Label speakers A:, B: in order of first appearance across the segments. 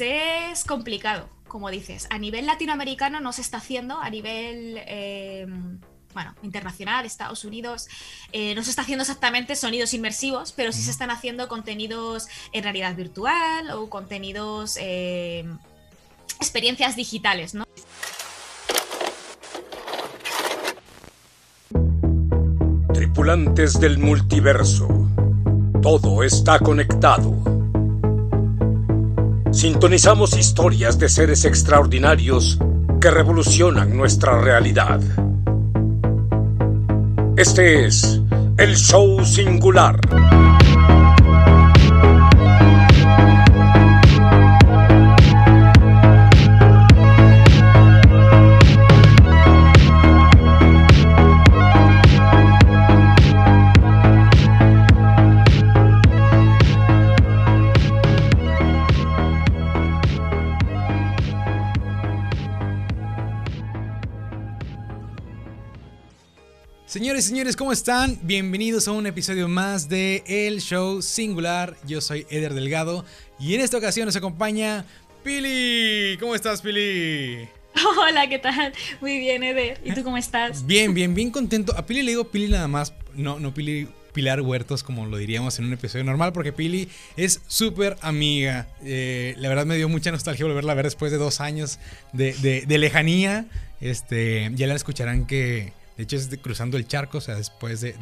A: es complicado, como dices. A nivel latinoamericano no se está haciendo, a nivel eh, bueno, internacional, Estados Unidos, eh, no se está haciendo exactamente sonidos inmersivos, pero sí se están haciendo contenidos en realidad virtual o contenidos, eh, experiencias digitales, ¿no?
B: Tripulantes del multiverso, todo está conectado. Sintonizamos historias de seres extraordinarios que revolucionan nuestra realidad. Este es el show singular.
C: Señores y señores, ¿cómo están? Bienvenidos a un episodio más de El Show Singular. Yo soy Eder Delgado y en esta ocasión nos acompaña Pili. ¿Cómo estás, Pili?
A: Hola, ¿qué tal? Muy bien, Eder. ¿Y tú cómo estás?
C: Bien, bien, bien contento. A Pili le digo Pili nada más, no, no Pili Pilar Huertos, como lo diríamos en un episodio normal, porque Pili es súper amiga. Eh, la verdad me dio mucha nostalgia volverla a ver después de dos años de, de lejanía. Este, ya la escucharán que de hecho, es cruzando el charco, o sea, después de,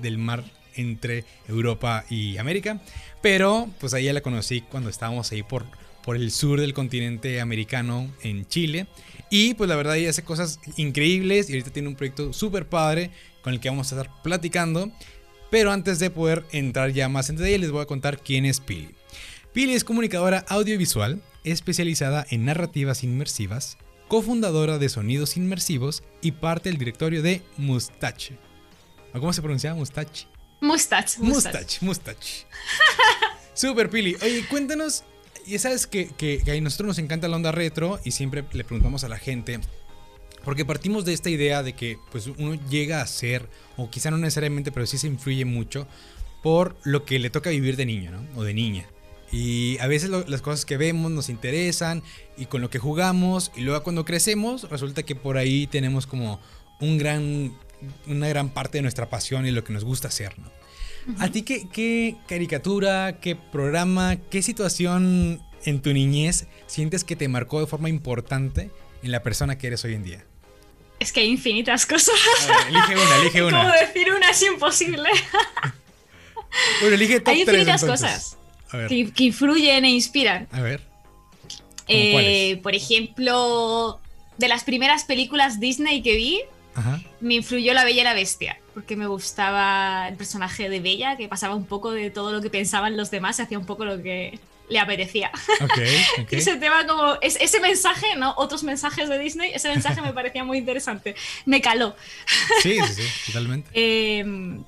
C: del mar entre Europa y América. Pero, pues ahí ya la conocí cuando estábamos ahí por, por el sur del continente americano, en Chile. Y pues la verdad ella hace cosas increíbles y ahorita tiene un proyecto súper padre con el que vamos a estar platicando. Pero antes de poder entrar ya más en detalle, les voy a contar quién es Pili. Pili es comunicadora audiovisual especializada en narrativas inmersivas, cofundadora de Sonidos Inmersivos y parte del directorio de Mustache. ¿Cómo se pronuncia? Mustache.
A: Mustache.
C: Mustache, Mustache. Super Pili. Oye, cuéntanos. Ya sabes que, que, a nosotros nos encanta la onda retro y siempre le preguntamos a la gente. Porque partimos de esta idea de que pues, uno llega a ser, o quizá no necesariamente, pero sí se influye mucho por lo que le toca vivir de niño, ¿no? O de niña. Y a veces las cosas que vemos nos interesan y con lo que jugamos y luego cuando crecemos resulta que por ahí tenemos como un gran, una gran parte de nuestra pasión y lo que nos gusta hacer, ¿no? ¿A ti qué, qué caricatura, qué programa, qué situación en tu niñez sientes que te marcó de forma importante en la persona que eres hoy en día?
A: Es que hay infinitas cosas.
C: elige una, elige una.
A: Como decir una es imposible.
C: bueno, elige top
A: Hay infinitas cosas que, influyen e inspiran.
C: A ver.
A: Eh, por ejemplo, de las primeras películas Disney que vi, me influyó La Bella y la Bestia, porque me gustaba el personaje de Bella, que pasaba un poco de todo lo que pensaban los demás, hacía un poco lo que le apetecía. ese tema como, ese mensaje, ¿no? Otros mensajes de Disney, ese mensaje me parecía muy interesante. Me caló.
C: Sí, sí, sí, totalmente.
A: Em,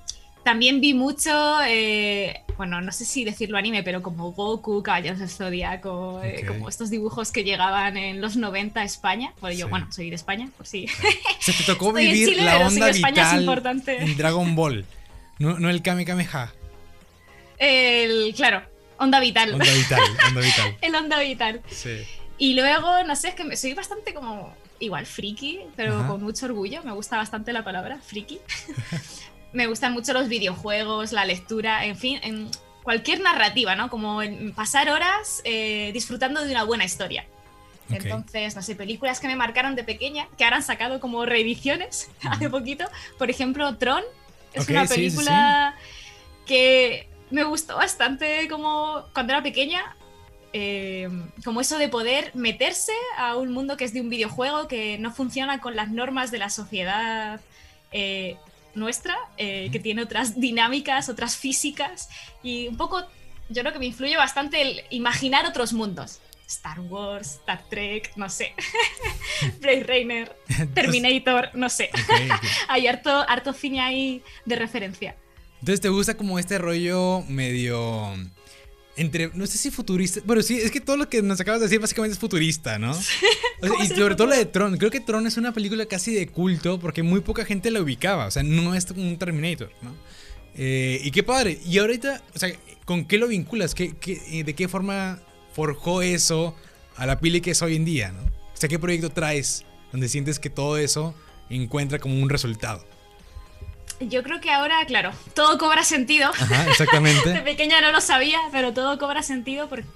A: también vi mucho, eh, bueno, no sé si decirlo anime, pero como Goku, Caballeros del Zodíaco, eh, como estos dibujos que llegaban en los 90 a España. Bueno, yo, bueno, soy de España, por si.
C: Se te tocó vivir la onda vital en Dragon Ball, no, el Kame Kameha.
A: El, claro, onda vital.
C: Onda vital, onda vital.
A: el onda vital. Sí. Y luego, no sé, es que soy bastante como igual friki, pero con mucho orgullo. Me gusta bastante la palabra friki. me gustan mucho los videojuegos, la lectura, en fin, en cualquier narrativa, ¿no? Como pasar horas eh, disfrutando de una buena historia. Entonces, no sé, películas que me marcaron de pequeña, que ahora han sacado como reediciones hace poquito. Por ejemplo, Tron es una película que me gustó bastante como cuando era pequeña. Eh, como eso de poder meterse a un mundo que es de un videojuego que no funciona con las normas de la sociedad eh, nuestra, eh, que tiene otras dinámicas, otras físicas, y un poco, yo creo que me influye bastante el imaginar otros mundos. Star Wars, Star Trek, no sé. Blade Runner, Terminator, no sé. Hay harto, harto cine ahí de referencia.
C: Entonces, ¿te gusta como este rollo medio entre, no sé si futurista, bueno, sí, es que todo lo que nos acabas de decir básicamente es futurista, ¿no? y sobre todo la de Tron, creo que Tron es una película casi de culto porque muy poca gente la ubicaba, o sea, no es como un Terminator, ¿no? Eh, y qué padre, y ahorita, o sea, ¿con qué lo vinculas? ¿Qué, qué, ¿De qué forma forjó eso a la Pili que es hoy en día, ¿no? O sea, ¿qué proyecto traes donde sientes que todo eso encuentra como un resultado?
A: Yo creo que ahora, claro, todo cobra sentido.
C: Ajá, exactamente.
A: de pequeña no lo sabía, pero todo cobra sentido porque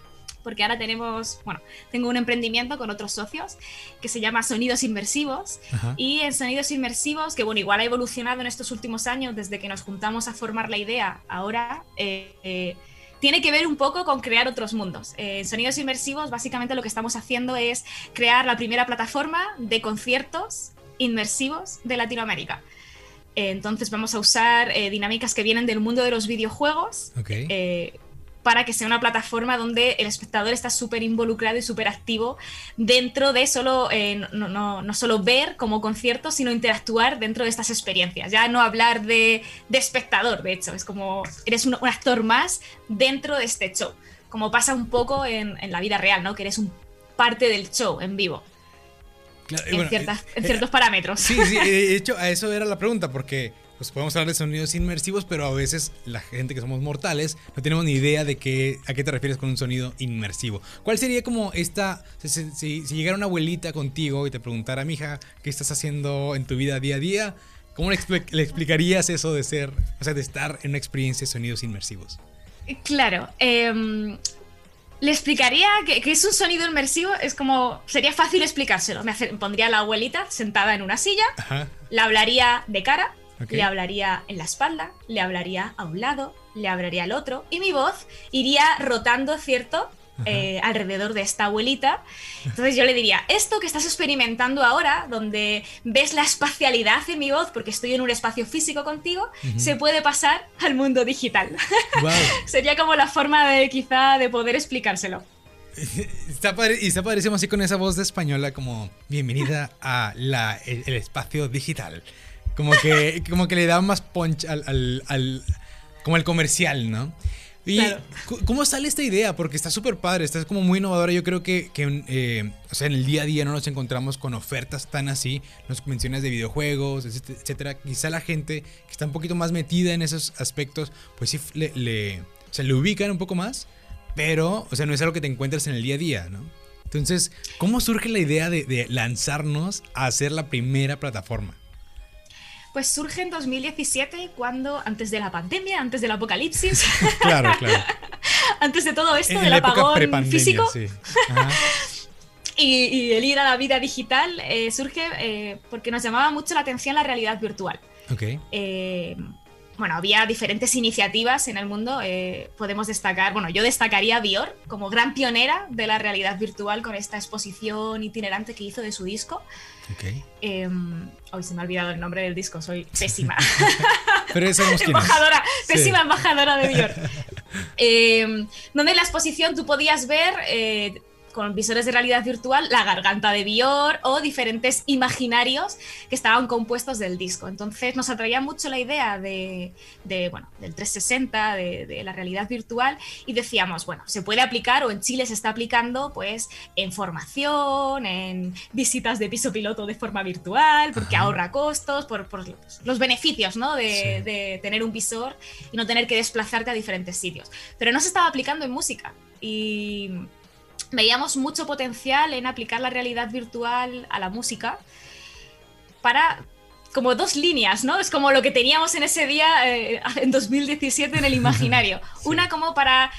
A: porque ahora tenemos, bueno, tengo un emprendimiento con otros socios que se llama Sonidos Inmersivos. Y en Sonidos Inmersivos, que bueno, igual ha evolucionado en estos últimos años desde que nos juntamos a formar la idea, ahora eh, eh, tiene que ver un poco con crear otros mundos. Eh, en Sonidos Inmersivos, básicamente lo que estamos haciendo es crear la primera plataforma de conciertos inmersivos de Latinoamérica. Entonces vamos a usar dinámicas que vienen del mundo de los videojuegos,
C: okay
A: para que sea una plataforma donde el espectador está súper involucrado y súper activo dentro de solo, eh, no, solo ver como concierto, sino interactuar dentro de estas experiencias. Ya no hablar de, espectador, de hecho, es como eres un, actor más dentro de este show, como pasa un poco en, la vida real, ¿no? que eres un parte del show en vivo. En, en, eh, ciertos eh, parámetros.
C: Sí, sí, de hecho, a eso era la pregunta, porque pues podemos hablar de sonidos inmersivos, pero a veces la gente que somos mortales no tenemos ni idea de qué, a qué te refieres con un sonido inmersivo. ¿Cuál sería como esta, si, llegara una abuelita contigo y te preguntara, mija, ¿qué estás haciendo en tu vida día a día? ¿Cómo le, explicarías eso de ser, o sea, de estar en una experiencia de sonidos inmersivos?
A: Claro, em, le explicaría que, es un sonido inmersivo, es como, sería fácil explicárselo. Me pondría a la abuelita sentada en una silla, la hablaría de cara, le hablaría en la espalda, le hablaría a un lado, le hablaría al otro, y mi voz iría rotando, ¿cierto? Eh, alrededor de esta abuelita. Entonces yo le diría, esto que estás experimentando ahora, donde ves la espacialidad en mi voz, porque estoy en un espacio físico contigo, se puede pasar al mundo digital. Sería como la forma de quizá de poder explicárselo.
C: Está y está padrísimo así con esa voz de española como bienvenida a la, el espacio digital. Como que, como que le da más punch al, al, como el comercial, ¿no? Y ¿cómo sale esta idea? Porque está súper padre, está como muy innovadora. Yo creo que, que eh, o sea, en el día a día no nos encontramos con ofertas tan así, nos mencionas de videojuegos, etcétera. Quizá la gente que está un poquito más metida en esos aspectos, pues sí le, le, o le ubican un poco más, pero, o sea, no es algo que te encuentras en el día a día, ¿no? Entonces, ¿cómo surge la idea de, de lanzarnos a hacer la primera plataforma?
A: Pues surge en 2017, cuando, antes de la pandemia, antes del apocalipsis.
C: claro, claro.
A: antes de todo esto, del apagón físico. y, el ir a la vida digital eh, surge eh, porque nos llamaba mucho la atención la realidad virtual. Eh, bueno, había diferentes iniciativas en el mundo. podemos destacar, bueno, yo destacaría Dior como gran pionera de la realidad virtual con esta exposición itinerante que hizo de su disco. Em, hoy se me ha olvidado el nombre del disco, soy pésima.
C: Pero
A: embajadora, pésima embajadora de Dior. Em, donde en la exposición tú podías ver eh, con visores de realidad virtual la garganta de Bior o diferentes imaginarios que estaban compuestos del disco. Entonces nos atraía mucho la idea de, bueno, del 360, de, la realidad virtual y decíamos, bueno, se puede aplicar o en Chile se está aplicando pues en formación, en visitas de piso piloto de forma virtual, porque ahorra costos, por, los beneficios ¿no? de, de tener un visor y no tener que desplazarte a diferentes sitios. Pero no se estaba aplicando en música y veíamos mucho potencial en aplicar la realidad virtual a la música para como dos líneas, ¿no? Es como lo que teníamos en ese día, eh, en 2017, en el imaginario. Una como para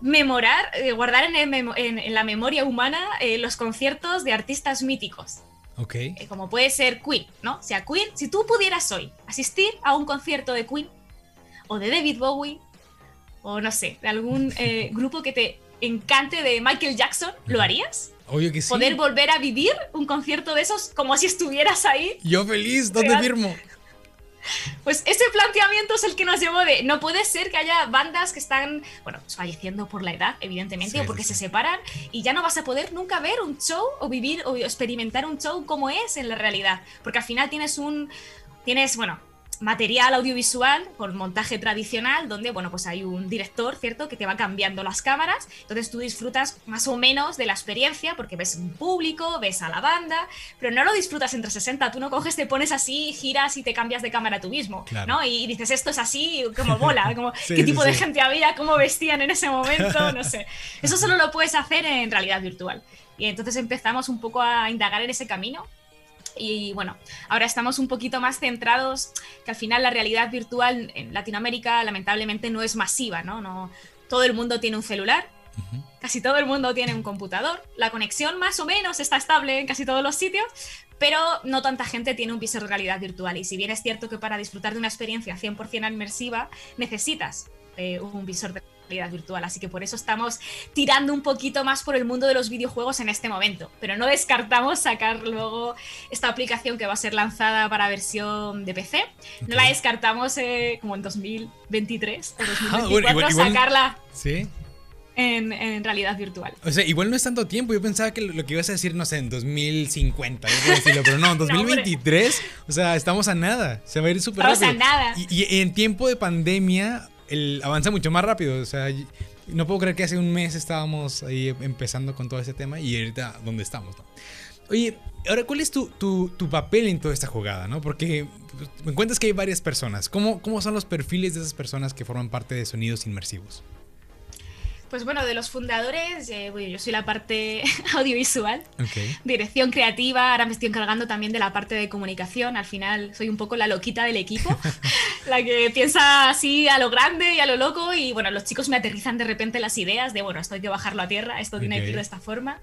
A: memorar, eh, guardar en, la memoria humana eh, los conciertos de artistas míticos.
C: Ok.
A: como puede ser Queen, ¿no? O sea, Queen, si tú pudieras hoy asistir a un concierto de Queen, o de David Bowie, o no sé, de algún grupo que te encante de Michael Jackson, ¿lo harías?
C: Obvio que sí.
A: Poder volver a vivir un concierto de esos como si estuvieras ahí.
C: Yo feliz, ¿dónde firmo?
A: Pues ese planteamiento es el que nos llevó de no puede ser que haya bandas que están, bueno, falleciendo por la edad, evidentemente, o porque se separan y ya no vas a poder nunca ver un show o vivir o experimentar un show como es en la realidad, porque al final tienes un tienes, bueno, material audiovisual con montaje tradicional, donde, bueno, pues hay un director, ¿cierto?, que te va cambiando las cámaras. Entonces tú disfrutas más o menos de la experiencia porque ves un público, ves a la banda, pero no lo disfrutas entre 60. Tú no coges, te pones así, giras y te cambias de cámara tú mismo, ¿no? Y dices, esto es así, como bola, como qué tipo de gente había, cómo vestían en ese momento, no sé. Eso solo lo puedes hacer en realidad virtual. Y entonces empezamos un poco a indagar en ese camino y bueno, ahora estamos un poquito más centrados, que al final la realidad virtual en Latinoamérica lamentablemente no es masiva, ¿no? no todo el mundo tiene un celular, casi todo el mundo tiene un computador, la conexión más o menos está estable en casi todos los sitios, pero no tanta gente tiene un visor de realidad virtual. Y si bien es cierto que para disfrutar de una experiencia 100% inmersiva necesitas eh, un visor de realidad virtual. Así que por eso estamos tirando un poquito más por el mundo de los videojuegos en este momento. Pero no descartamos sacar luego esta aplicación que va a ser lanzada para versión de PC. No la descartamos eh, como en 2023 o 2024 ah, sacarla.
C: Sí.
A: En, realidad virtual.
C: O sea, igual no es tanto tiempo. Yo pensaba que lo, que ibas a decir, no sé, en 2050, pero no, en 2023, o sea, estamos a nada. Se va a ir súper rápido.
A: a nada.
C: y, en tiempo de pandemia, el, avanza mucho más rápido. O sea, no puedo creer que hace un mes estábamos ahí empezando con todo ese tema y ahorita dónde estamos. Oye, ahora, ¿cuál es tu, tu, tu, papel en toda esta jugada? ¿no? Porque pues, me cuentas que hay varias personas. ¿Cómo, ¿Cómo son los perfiles de esas personas que forman parte de sonidos inmersivos?
A: Pues bueno, de los fundadores, eh, yo soy la parte audiovisual, dirección creativa, ahora me estoy encargando también de la parte de comunicación, al final soy un poco la loquita del equipo, la que piensa así a lo grande y a lo loco y bueno, los chicos me aterrizan de repente las ideas de, bueno, esto hay que bajarlo a tierra, esto tiene que ir de esta forma.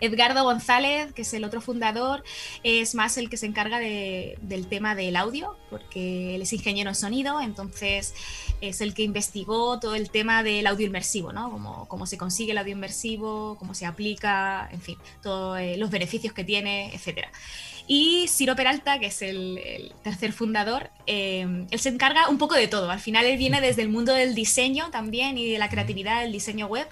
A: Edgardo González, que es el otro fundador, es más el que se encarga del tema del audio, porque él es ingeniero en sonido, entonces es el que investigó todo el tema del audio inmersivo, ¿no? Cómo, cómo se consigue el audio inmersivo, cómo se aplica, en fin, todos eh, los beneficios que tiene, etc. Y Ciro Peralta, que es el, tercer fundador, eh, él se encarga un poco de todo. Al final él viene desde el mundo del diseño también y de la creatividad, del diseño web,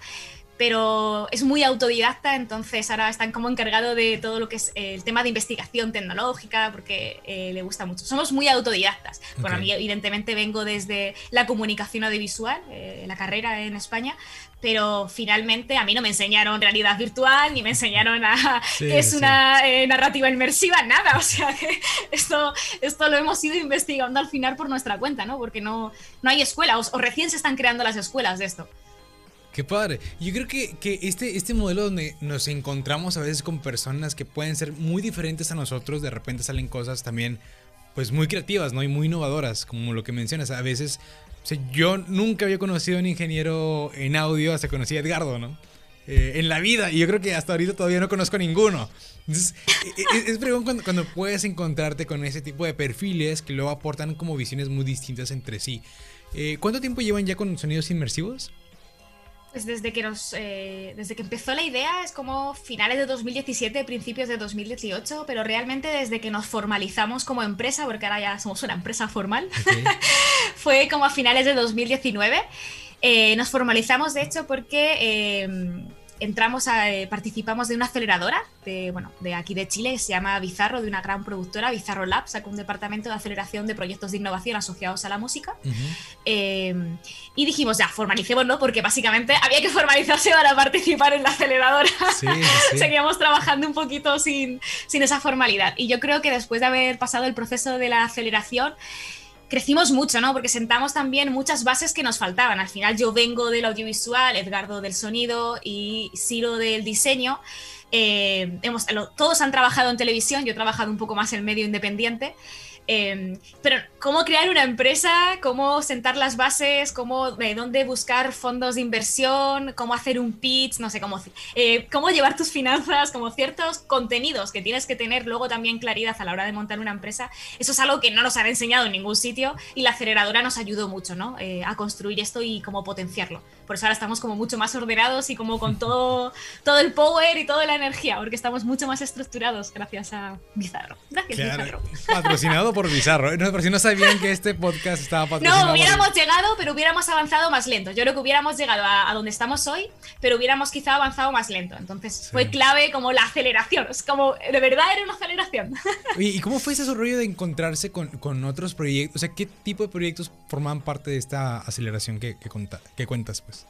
A: pero es muy autodidacta, entonces ahora están como encargado de todo lo que es el tema de investigación tecnológica, porque eh, le gusta mucho. Somos muy autodidactas. Bueno, a mí evidentemente vengo desde la comunicación audiovisual, eh, la carrera en España, pero finalmente a mí no me enseñaron realidad virtual, ni me enseñaron a que es una eh, narrativa inmersiva, nada. O sea que esto, esto lo hemos ido investigando al final por nuestra cuenta, ¿no? Porque no, no hay escuela, o recién se están creando las escuelas de esto.
C: Qué padre. Yo creo que, este, este modelo donde nos encontramos a veces con personas que pueden ser muy diferentes a nosotros, de repente salen cosas también pues muy creativas, ¿no? Y muy innovadoras, como lo que mencionas. A veces, yo nunca había conocido a un ingeniero en audio hasta conocí a Edgardo, ¿no? Eh, en la vida, y yo creo que hasta ahorita todavía no conozco ninguno. Entonces, e, e, es, es cuando, cuando puedes encontrarte con ese tipo de perfiles que luego aportan como visiones muy distintas entre sí. Eh, ¿Cuánto tiempo llevan ya con sonidos inmersivos?
A: Pues desde que nos eh, desde que empezó la idea es como finales de 2017, principios de 2018, pero realmente desde que nos formalizamos como empresa, porque ahora ya somos una empresa formal, fue como a finales de 2019. Eh, nos formalizamos de hecho porque eh, entramos a, eh, participamos de una aceleradora de, bueno, de aquí de Chile, se llama Bizarro, de una gran productora, Bizarro Labs, sacó un departamento de aceleración de proyectos de innovación asociados a la música. Em, y dijimos, ya, formalicémoslo, porque básicamente había que formalizarse para participar en la aceleradora. Seguíamos trabajando un poquito sin, sin esa formalidad. Y yo creo que después de haber pasado el proceso de la aceleración, crecimos mucho, ¿no? Porque sentamos también muchas bases que nos faltaban. Al final yo vengo del audiovisual, Edgardo del sonido y Ciro del diseño. Eh, hemos, todos han trabajado en televisión, yo he trabajado un poco más en medio independiente. Em, pero cómo crear una empresa, cómo sentar las bases, cómo, de dónde buscar fondos de inversión, cómo hacer un pitch, no sé, cómo, eh, cómo llevar tus finanzas, como ciertos contenidos que tienes que tener luego también claridad a la hora de montar una empresa. Eso es algo que no nos han enseñado en ningún sitio y la aceleradora nos ayudó mucho ¿no? Eh, a construir esto y cómo potenciarlo. Por eso ahora estamos como mucho más ordenados y como con todo, todo el power y toda la energía, porque estamos mucho más estructurados gracias a Bizarro. Gracias, Bizarro.
C: Patrocinado por bizarro. No, por si no sabían que este podcast estaba
A: patrocinado. No, hubiéramos llegado, pero hubiéramos avanzado más lento. Yo creo que hubiéramos llegado a, donde estamos hoy, pero hubiéramos quizá avanzado más lento. Entonces fue clave como la aceleración. Es como, de verdad era una aceleración.
C: ¿Y cómo fue ese rollo de encontrarse con, con, otros proyectos? O sea, ¿qué tipo de proyectos formaban parte de esta aceleración que, que, que cuentas, pues?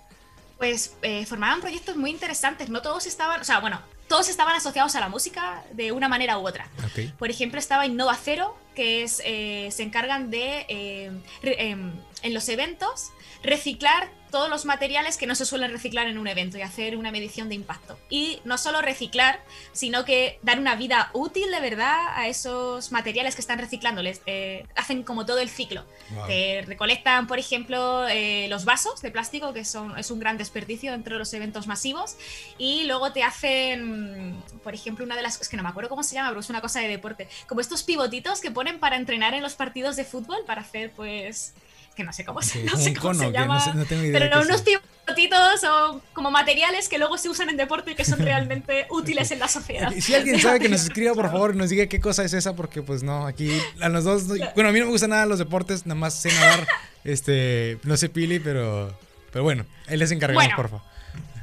A: Pues eh, formaban proyectos muy interesantes. No todos estaban, o sea, bueno, todos estaban asociados a la música de una manera u otra. Por ejemplo, estaba Innova Cero, que es, eh, se encargan de, eh, em, en los eventos, reciclar todos los materiales que no se suelen reciclar en un evento y hacer una medición de impacto. Y no solo reciclar, sino que dar una vida útil de verdad a esos materiales que están reciclando. Les, eh, hacen como todo el ciclo. Te recolectan, por ejemplo, eh, los vasos de plástico, que son, es un gran desperdicio dentro de los eventos masivos. Y luego te hacen, por ejemplo, una de las... Es que no me acuerdo cómo se llama, pero es una cosa de deporte. Como estos pivotitos que ponen para entrenar en los partidos de fútbol, para hacer pues que no sé cómo, se, no sé cómo se llama, pero unos pivotitos o como materiales que luego se usan en deporte y que son realmente útiles en la sociedad.
C: Si alguien sabe que nos escriba, por favor, nos diga qué cosa es esa, porque pues no, aquí a los dos, bueno, a mí no me gustan nada los deportes, nada más sé nadar, este, no sé pili, pero, pero bueno, él les encargamos, por favor.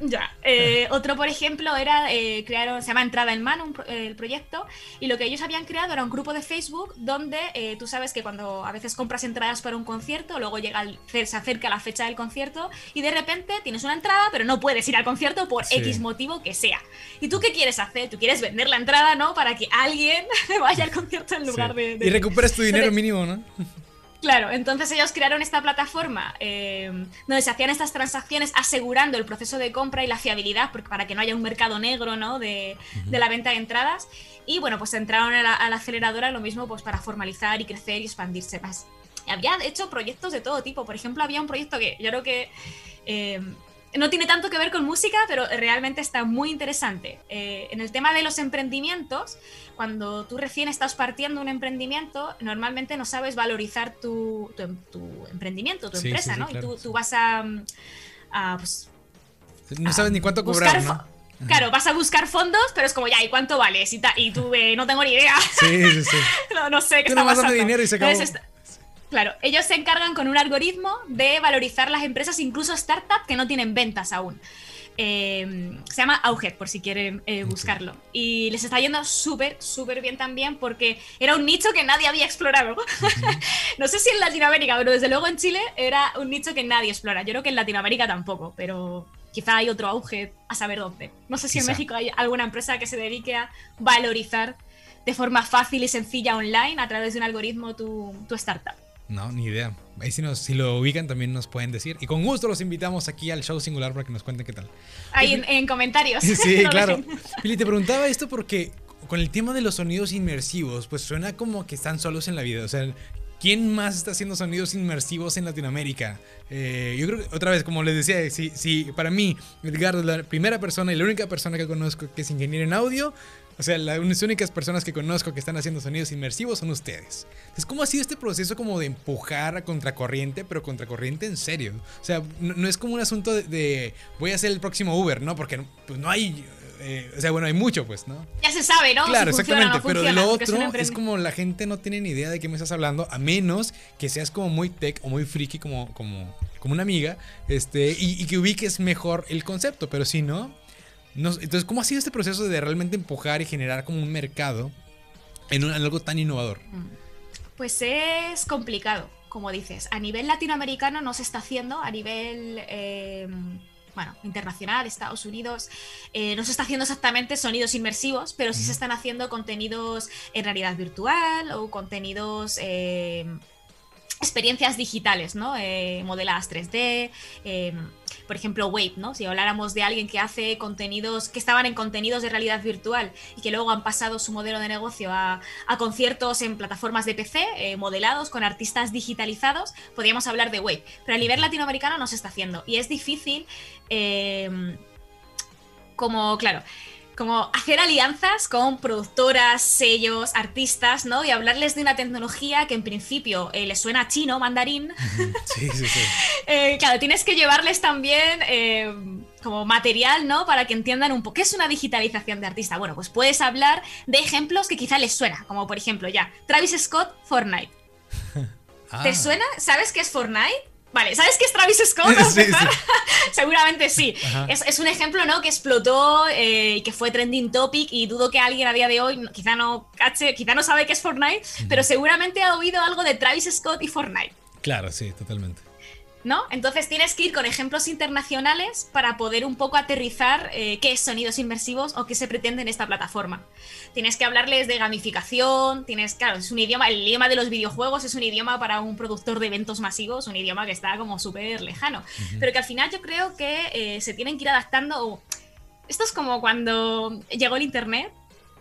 A: Ya. Eh, otro, por ejemplo, era eh, crear, se llama Entrada en Mano, el proyecto, y lo que ellos habían creado era un grupo de Facebook donde eh, tú sabes que cuando a veces compras entradas para un concierto, luego llega se acerca la fecha del concierto y de repente tienes una entrada, pero no puedes ir al concierto por X motivo que sea. ¿Y tú qué quieres hacer? Tú quieres vender la entrada, ¿no? Para que alguien vaya al concierto en lugar de,
C: Y recuperes tu dinero mínimo, ¿no?
A: Claro, entonces ellos crearon esta plataforma eh, donde se hacían estas transacciones asegurando el proceso de compra y la fiabilidad para que no haya un mercado negro ¿no? de, la venta de entradas. Y bueno, pues entraron a la, aceleradora lo mismo pues para formalizar y crecer y expandirse más. Y había hecho proyectos de todo tipo. Por ejemplo, había un proyecto que yo creo que eh, no tiene tanto que ver con música, pero realmente está muy interesante. Eh, en el tema de los emprendimientos, cuando tú recién estás partiendo un emprendimiento, normalmente no sabes valorizar tu, tu, emprendimiento, tu empresa, ¿no? y tú, vas a, pues,
C: no sabes ni cuánto cobrar, ¿no?
A: Claro, vas a buscar fondos, pero es como, ya, ¿y cuánto vales? Y, y tú, eh, no tengo ni idea.
C: Sí, sí, sí.
A: no, sé qué está pasando. dinero y se acabó. Claro, ellos se encargan con un algoritmo de valorizar las empresas, incluso startups que no tienen ventas aún. Eh, se llama Auget, por si quieren eh, buscarlo. Y les está yendo súper, súper bien también porque era un nicho que nadie había explorado. no sé si en Latinoamérica, pero desde luego en Chile era un nicho que nadie explora. Yo creo que en Latinoamérica tampoco, pero quizá hay otro Auget a saber dónde. No sé si en México hay alguna empresa que se dedique a valorizar de forma fácil y sencilla online a través de un algoritmo tu startup.
C: No, ni idea. Ahí si, nos, si lo ubican también nos pueden decir. Y con gusto los invitamos aquí al show singular para que nos cuenten qué tal.
A: Ahí en, comentarios.
C: Sí, claro. Pili, te preguntaba esto porque con el tema de los sonidos inmersivos, pues suena como que están solos en la vida. O sea, ¿quién más está haciendo sonidos inmersivos en Latinoamérica? Eh, yo creo que, otra vez, como les decía, si, si para mí, Edgardo es la primera persona y la única persona que conozco que es ingeniero en audio, o sea, las únicas personas que conozco que están haciendo sonidos inmersivos son ustedes. Entonces, ¿cómo ha sido este proceso como de empujar a contracorriente, pero contracorriente en serio? O sea, no, es como un asunto de, voy a ser el próximo Uber, ¿no? Porque pues, no hay... Eh, o sea, bueno, hay mucho, pues, ¿no?
A: Ya se sabe, ¿no?
C: Claro, exactamente. pero lo otro es, como la gente no tiene ni idea de qué me estás hablando, a menos que seas como muy tech o muy friki como, como, como una amiga, este, y, y que ubiques mejor el concepto. Pero si no, entonces, ¿cómo ha sido este proceso de realmente empujar y generar como un mercado en, algo tan innovador? Mm.
A: Pues es complicado, como dices. A nivel latinoamericano no se está haciendo, a nivel... Eh, bueno, internacional, Estados Unidos, eh, no se está haciendo exactamente sonidos inmersivos, pero sí se están haciendo contenidos en realidad virtual o contenidos eh, experiencias digitales, ¿no? Eh, modeladas 3D, em, por ejemplo, Wave, ¿no? Si habláramos de alguien que hace contenidos, que estaban en contenidos de realidad virtual y que luego han pasado su modelo de negocio a, conciertos en plataformas de PC, eh, modelados con artistas digitalizados, podríamos hablar de Wave. Pero a nivel latinoamericano no se está haciendo y es difícil, em, como, claro, como hacer alianzas con productoras, sellos, artistas, ¿no? Y hablarles de una tecnología que en principio eh, les suena chino, mandarín.
C: Sí, sí, sí.
A: Eh, claro, tienes que llevarles también eh, como material, ¿no? Para que entiendan un poco qué es una digitalización de artista. Bueno, pues puedes hablar de ejemplos que quizá les suena, como por ejemplo ya, Travis Scott, Fortnite. ¿Te ah. suena? ¿Sabes qué es Fortnite? Vale, ¿sabes qué es Travis Scott? Seguramente sí. Es, un ejemplo, ¿no? Que explotó y eh, que fue trending topic y dudo que alguien a día de hoy quizá no cache, quizá no sabe qué es Fortnite, pero seguramente ha oído algo de Travis Scott y Fortnite.
C: Claro, sí, totalmente.
A: ¿No? Entonces tienes que ir con ejemplos internacionales para poder un poco aterrizar eh, qué es sonidos inmersivos o qué se pretende en esta plataforma. Tienes que hablarles de gamificación, tienes, claro, es un idioma, el idioma de los videojuegos es un idioma para un productor de eventos masivos, un idioma que está como súper lejano, pero que al final yo creo que eh, se tienen que ir adaptando. Esto es como cuando llegó el Internet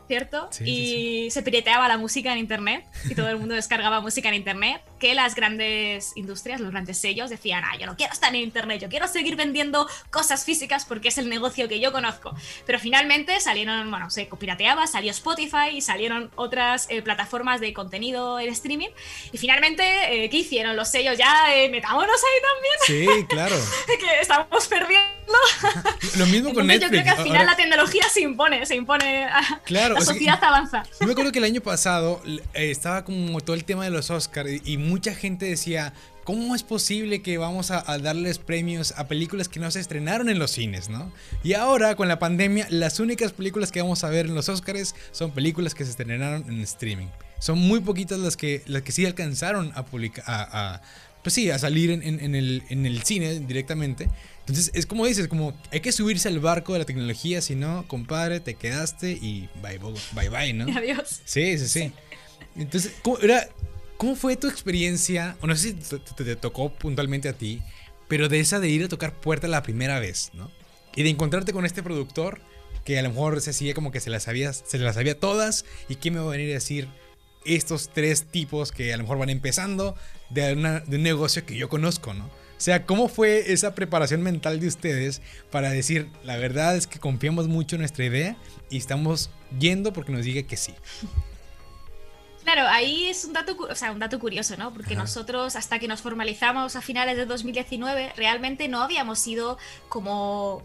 A: ¿cierto? y se pirateaba la música en internet y todo el mundo descargaba música en internet, que las grandes industrias, los grandes sellos decían, ah, yo no quiero estar en internet, yo quiero seguir vendiendo cosas físicas porque es el negocio que yo conozco. Pero finalmente salieron, bueno, se pirateaba, salió Spotify y salieron otras eh, plataformas de contenido en streaming. Y finalmente, eh, ¿qué hicieron los sellos? Ya eh, metámonos ahí
C: también. Sí, claro.
A: que estamos perdiendo.
C: Lo mismo con Netflix.
A: Yo creo que al final la tecnología se impone, se impone.
C: Claro,
A: la sociedad avanza.
C: Yo me acuerdo que el año pasado eh, estaba como todo el tema de los Oscars y, mucha gente decía, ¿cómo es posible que vamos a, darles premios a películas que no se estrenaron en los cines, no? Y ahora, con la pandemia, las únicas películas que vamos a ver en los Oscars son películas que se estrenaron en streaming. Son muy poquitas las que, las que sí alcanzaron a publicar, a, pues sí, a salir en, el, en el cine directamente. Entonces, es como dices, como hay que subirse al barco de la tecnología, si no, compadre, te quedaste y bye bye, bye, ¿no?
A: Adiós.
C: Sí, sí, sí. Entonces, ¿cómo, era, ¿cómo fue tu experiencia? O no sé si te, tocó puntualmente a ti, pero de esa de ir a tocar puerta la primera vez, ¿no? Y de encontrarte con este productor que a lo mejor se hacía como que se las sabía, se las sabía todas y que me va a venir a decir estos tres tipos que a lo mejor van empezando de, de un negocio que yo conozco, ¿no? O sea, ¿cómo fue esa preparación mental de ustedes para decir, la verdad es que confiamos mucho en nuestra idea y estamos yendo porque nos diga que sí?
A: Claro, ahí es un dato, o sea, un dato curioso, ¿no? Porque nosotros, hasta que nos formalizamos a finales de 2019, realmente no habíamos sido como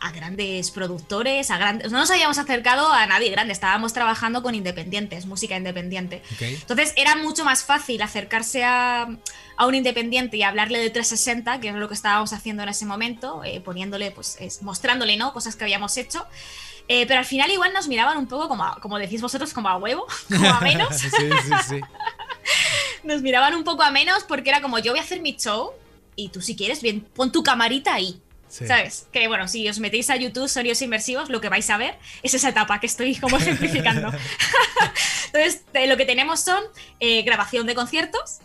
A: a grandes productores, a grandes. No nos habíamos acercado a nadie grande, estábamos trabajando con independientes, música independiente. Entonces era mucho más fácil acercarse a, a, un independiente y hablarle de 360, que es lo que estábamos haciendo en ese momento, eh, poniéndole, pues, mostrándole, ¿no? Cosas que habíamos hecho. Eh, pero al final igual nos miraban un poco como, como decís vosotros, como a huevo, como a menos. sí, sí, sí. nos miraban un poco a menos porque era como yo voy a hacer mi show y tú si quieres, bien, pon tu camarita ahí. ¿Sabes? Que bueno, si os metéis a YouTube sonidos inmersivos, lo que vais a ver es esa etapa que estoy como ejemplificando. Entonces, lo que tenemos son eh, grabación de conciertos,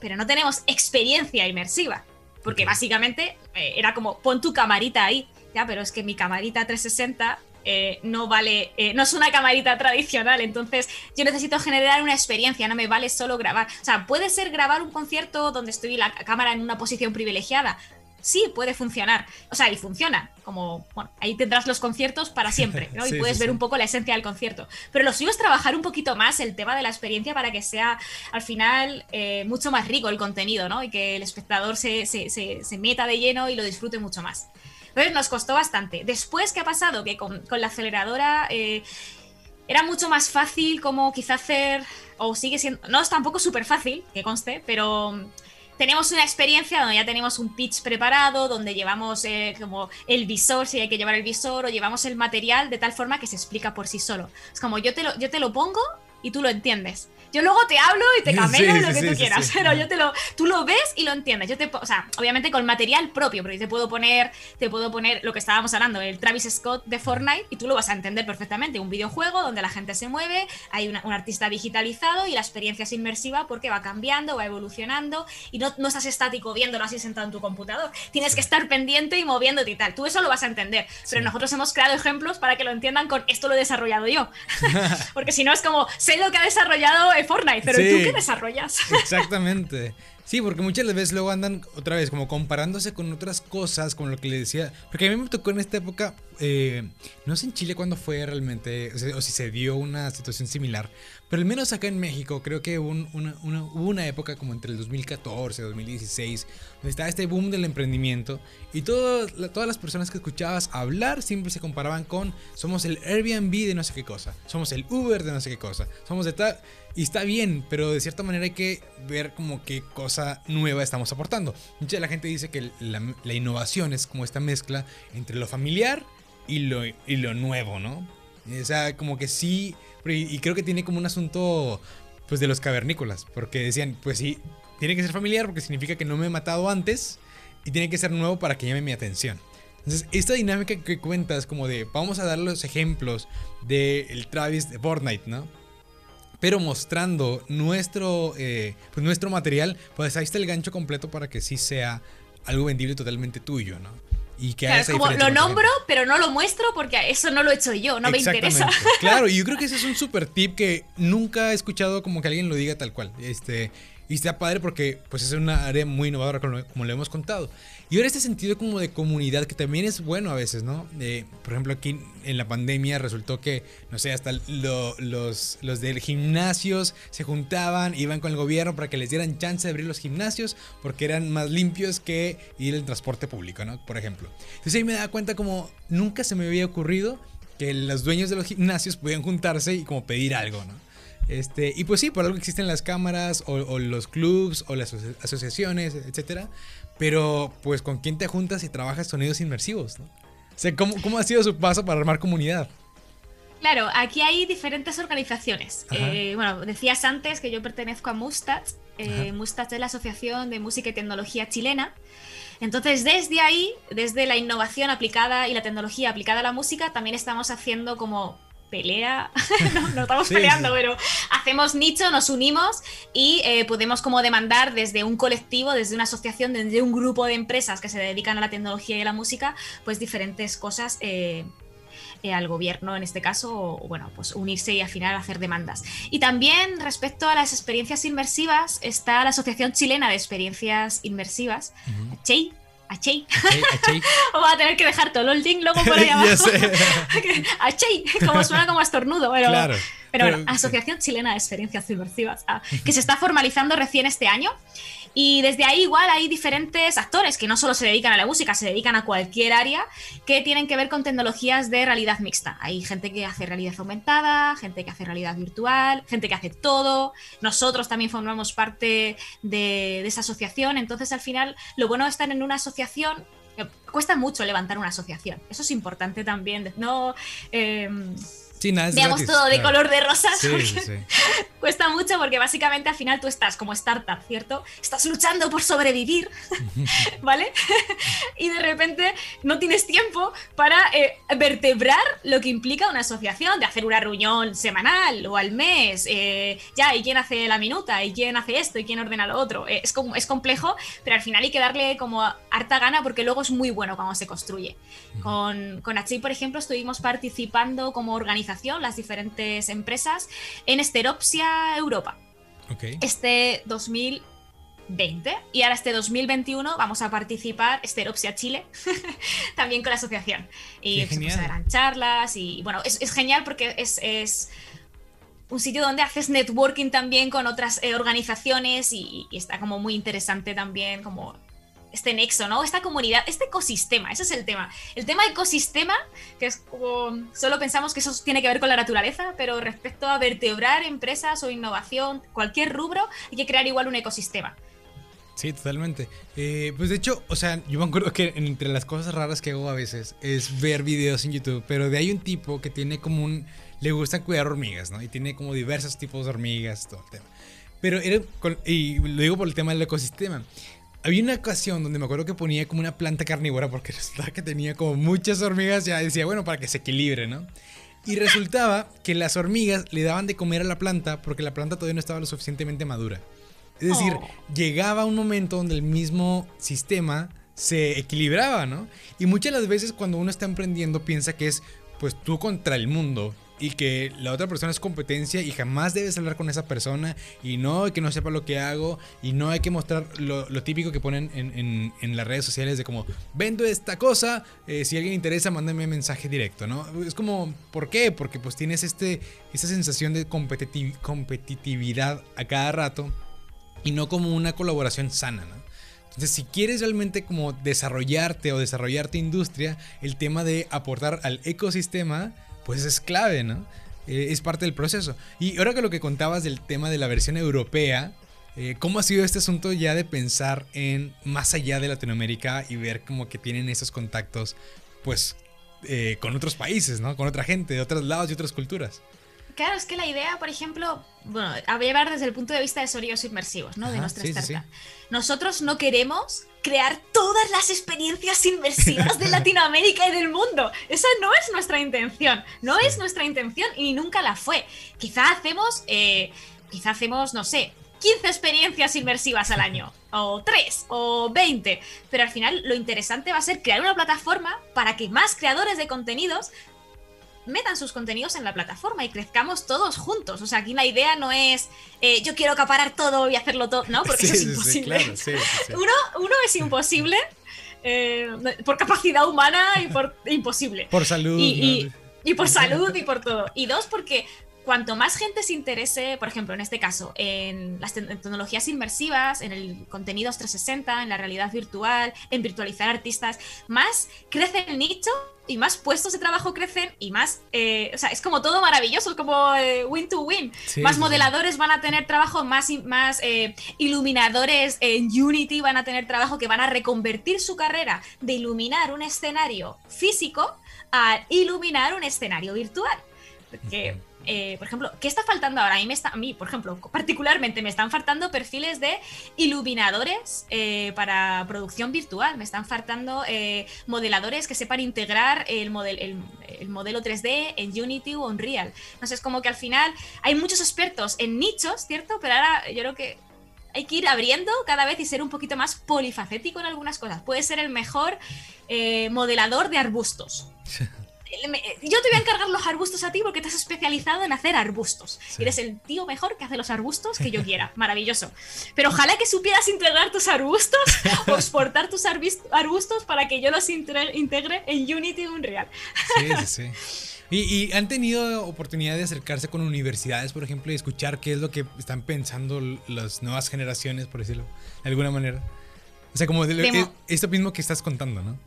A: pero no tenemos experiencia inmersiva. Porque básicamente eh, era como, pon tu camarita ahí. Ya, pero es que mi camarita 360 eh, no vale, no es una camarita tradicional, entonces yo necesito generar una experiencia, no me vale solo grabar. O sea, puede ser grabar un concierto donde estoy la cámara en una posición privilegiada, sí puede funcionar. O sea, y funciona. Como, bueno, ahí tendrás los conciertos para siempre, ¿no? y puedes ver un poco la esencia del concierto. Pero lo suyo es trabajar un poquito más el tema de la experiencia para que sea al final eh, mucho más rico el contenido, ¿no? Y que el espectador se, meta de lleno y lo disfrute mucho más. Entonces nos costó bastante. Después, ¿qué ha pasado? Que con, la aceleradora eh, era mucho más fácil como quizá hacer, o sigue siendo, no es tampoco súper fácil, que conste, pero tenemos una experiencia donde ya tenemos un pitch preparado, donde llevamos eh, como el visor, si hay que llevar el visor, o llevamos el material de tal forma que se explica por sí solo. Es como yo te lo, yo te lo pongo y tú lo entiendes. Yo luego te hablo y te camelo lo que tú quieras, pero yo te lo, tú lo ves y lo entiendes. Yo te, o sea, obviamente con material propio, pero te puedo poner, te puedo poner lo que estábamos hablando, el Travis Scott de Fortnite y tú lo vas a entender perfectamente. Un videojuego donde la gente se mueve, hay un artista digitalizado y la experiencia es inmersiva porque va cambiando, va evolucionando y no, no estás estático viéndolo así sentado en tu computador. Tienes que estar pendiente y moviéndote y tal. Tú eso lo vas a entender, pero nosotros hemos creado ejemplos para que lo entiendan con esto lo he desarrollado yo. porque si no es como, sé lo que ha desarrollado Fortnite, pero ¿tú qué desarrollas?
C: Exactamente. Sí, porque muchas veces luego andan otra vez como comparándose con otras cosas, con lo que le decía. Porque a mí me tocó en esta época, eh, no sé en Chile cuándo fue realmente, o, si se dio una situación similar, pero al menos acá en México creo que hubo una, hubo una época como entre el 2014 y 2016, donde estaba este boom del emprendimiento y todas las personas que escuchabas hablar siempre se comparaban con somos el Airbnb de no sé qué cosa, somos el Uber de no sé qué cosa, somos de tal... Y está bien, pero de cierta manera hay que ver como qué cosa nueva estamos aportando. Mucha de la gente dice que la, innovación es como esta mezcla entre lo familiar y lo, y lo nuevo, ¿no? O sea, como que sí, y creo que tiene como un asunto pues de los cavernícolas, porque decían, pues sí, tiene que ser familiar porque significa que no me he matado antes y tiene que ser nuevo para que llame mi atención. Entonces, esta dinámica que cuentas como de, vamos a dar los ejemplos del el Travis de Fortnite, ¿no? Pero mostrando nuestro, eh, pues nuestro material, pues ahí está el gancho completo para que sí sea algo vendible totalmente tuyo, ¿no?
A: Y que claro, es como lo nombro, pero no lo muestro porque eso no lo he hecho yo, no me interesa.
C: Claro, y yo creo que ese es un super tip que nunca he escuchado como que alguien lo diga tal cual. Este, y está padre porque pues es una área muy innovadora como, como lo hemos contado. Y ahora este sentido como de comunidad que también es bueno a veces, ¿no? por ejemplo, aquí en la pandemia resultó que, no sé, hasta los, los del gimnasios se juntaban, iban con el gobierno para que les dieran chance de abrir los gimnasios porque eran más limpios que ir en transporte público, ¿no? Por ejemplo. Entonces ahí me da cuenta como nunca se me había ocurrido que los dueños de los gimnasios podían juntarse y como pedir algo, ¿no? Este, y pues sí, por algo existen las cámaras o, los clubs o las asociaciones, etcétera. Pero pues con quién te juntas y trabajas sonidos inmersivos, ¿no? O sea, ¿cómo, ¿cómo, ha sido su paso para armar comunidad?
A: Claro, aquí hay diferentes organizaciones. Eh, bueno, decías antes que yo pertenezco a Mustach. Eh, Mustach es la Asociación de Música y Tecnología Chilena. Entonces, desde ahí, desde la innovación aplicada y la tecnología aplicada a la música, también estamos haciendo como pelea, no, estamos peleando, pero hacemos nicho, nos unimos y eh, podemos como demandar desde un colectivo, desde una asociación, desde un grupo de empresas que se dedican a la tecnología y a la música, pues diferentes cosas. Eh, eh, al gobierno en este caso, o, bueno, pues unirse y al final hacer demandas. Y también respecto a las experiencias inmersivas, está la Asociación Chilena de Experiencias Inmersivas, CHEI, Achei. Vamos a tener que dejar todo el link luego por ahí abajo. Achei, como suena como estornudo, pero, claro, pero, bueno, Asociación Chilena de Experiencias Subversivas, ah, que se está formalizando recién este año y desde ahí igual hay diferentes actores que no solo se dedican a la música, se dedican a cualquier área que tienen que ver con tecnologías de realidad mixta. Hay gente que hace realidad aumentada, gente que hace realidad virtual, gente que hace todo. Nosotros también formamos parte de, esa asociación. Entonces al final lo bueno de estar en una asociación eh, cuesta mucho levantar una asociación. Eso es importante también. No, eh, Veamos todo de color de rosa. cuesta mucho porque básicamente al final tú estás como startup, ¿cierto? Estás luchando por sobrevivir, ¿vale? y de repente no tienes tiempo para eh, vertebrar lo que implica una asociación, de hacer una reunión semanal o al mes, eh, ya, y quién hace la minuta, y quién hace esto, y quién ordena lo otro. Eh, es, como, es complejo, pero al final hay que darle como harta gana porque luego es muy bueno cuando se construye. Con, con por ejemplo, estuvimos participando como organización las diferentes empresas, en Esteropsia Europa. Este 2020 y ahora este 2021 vamos a participar Esteropsia Chile también con la asociación. Y pues, pues harán charlas y bueno es, genial porque es, es, un sitio donde haces networking también con otras eh, organizaciones y, y, está como muy interesante también como este nexo, ¿no? Esta comunidad, este ecosistema, ese es el tema. El tema ecosistema, que es como, solo pensamos que eso tiene que ver con la naturaleza, pero respecto a vertebrar empresas o innovación, cualquier rubro, hay que crear igual un ecosistema.
C: Sí, totalmente. Eh, pues de hecho, o sea, yo me acuerdo que entre las cosas raras que hago a veces es ver videos en YouTube, pero de ahí un tipo que tiene como un... le gusta cuidar hormigas, ¿no? Y tiene como diversos tipos de hormigas, todo el tema. Pero era, y lo digo por el tema del ecosistema. Había una ocasión donde me acuerdo que ponía como una planta carnívora porque resultaba que tenía como muchas hormigas. Ya decía, bueno, para que se equilibre, ¿no? Y resultaba que las hormigas le daban de comer a la planta porque la planta todavía no estaba lo suficientemente madura. Es decir, oh. llegaba un momento donde el mismo sistema se equilibraba, ¿no? Y muchas de las veces cuando uno está emprendiendo piensa que es pues tú contra el mundo y que la otra persona es competencia y jamás debes hablar con esa persona y no que no sepa lo que hago y no hay que mostrar lo, típico que ponen en, las redes sociales de como vendo esta cosa, eh, si alguien interesa mándame mensaje directo, ¿no? Es como, ¿por qué? Porque pues tienes este, esta sensación de competitividad a cada rato y no como una colaboración sana, ¿no? Entonces, si quieres realmente como desarrollarte o desarrollarte industria, el tema de aportar al ecosistema, pues es clave, ¿no? Eh, es parte del proceso. Y ahora que lo que contabas del tema de la versión europea, eh, ¿cómo ha sido este asunto ya de pensar en más allá de Latinoamérica y ver como que tienen esos contactos, pues, eh, con otros países, ¿no? Con otra gente de otros lados y otras culturas.
A: Claro, es que la idea, por ejemplo, bueno, a llevar desde el punto de vista de sonidos inmersivos, ¿no? de nuestra startup. Nosotros no queremos crear todas las experiencias inmersivas de Latinoamérica y del mundo. Esa no es nuestra intención. No es nuestra intención y nunca la fue. Quizá hacemos, eh, quizá hacemos, no sé, 15 experiencias inmersivas al año, o 3, o 20, pero al final lo interesante va a ser crear una plataforma para que más creadores de contenidos metan sus contenidos en la plataforma y crezcamos todos juntos. O sea, aquí la idea no es eh, yo quiero acaparar todo y hacerlo todo, ¿no? Porque eso es imposible. uno, uno es imposible. Eh, por capacidad humana y por imposible.
C: Por salud.
A: Y, y por salud y por todo. Y dos, porque cuanto más gente se interese, por ejemplo, en este caso, en las tecnologías inmersivas, en el contenido 360, en la realidad virtual, en virtualizar artistas, más crece el nicho y más puestos de trabajo crecen y más, eh, o sea, es como todo maravilloso, es como eh, win to win. más modeladores van a tener trabajo, más, más eh, iluminadores en Unity van a tener trabajo que van a reconvertir su carrera de iluminar un escenario físico a iluminar un escenario virtual. Que, eh, por ejemplo, ¿qué está faltando ahora? A mí, me está, a mí, por ejemplo, particularmente me están faltando perfiles de iluminadores eh, para producción virtual, me están faltando eh, modeladores que sepan integrar el, el, modelo 3D en Unity o Unreal. No sé, es como que al final hay muchos expertos en nichos, ¿cierto? Pero ahora yo creo que hay que ir abriendo cada vez y ser un poquito más polifacético en algunas cosas. Puede ser el mejor modelador de arbustos. yo te voy a encargar los arbustos a ti porque te has especializado en hacer arbustos. Eres el tío mejor que hace los arbustos que yo quiera. Maravilloso. Pero ojalá que supieras integrar tus arbustos o exportar tus arbustos para que yo los integre en Unity Unreal.
C: Sí, sí, sí. ¿Y, han tenido oportunidad de acercarse con universidades, por ejemplo, y escuchar qué es lo que están pensando las nuevas generaciones, por decirlo de alguna manera? O sea, como esto mismo que estás contando, ¿no?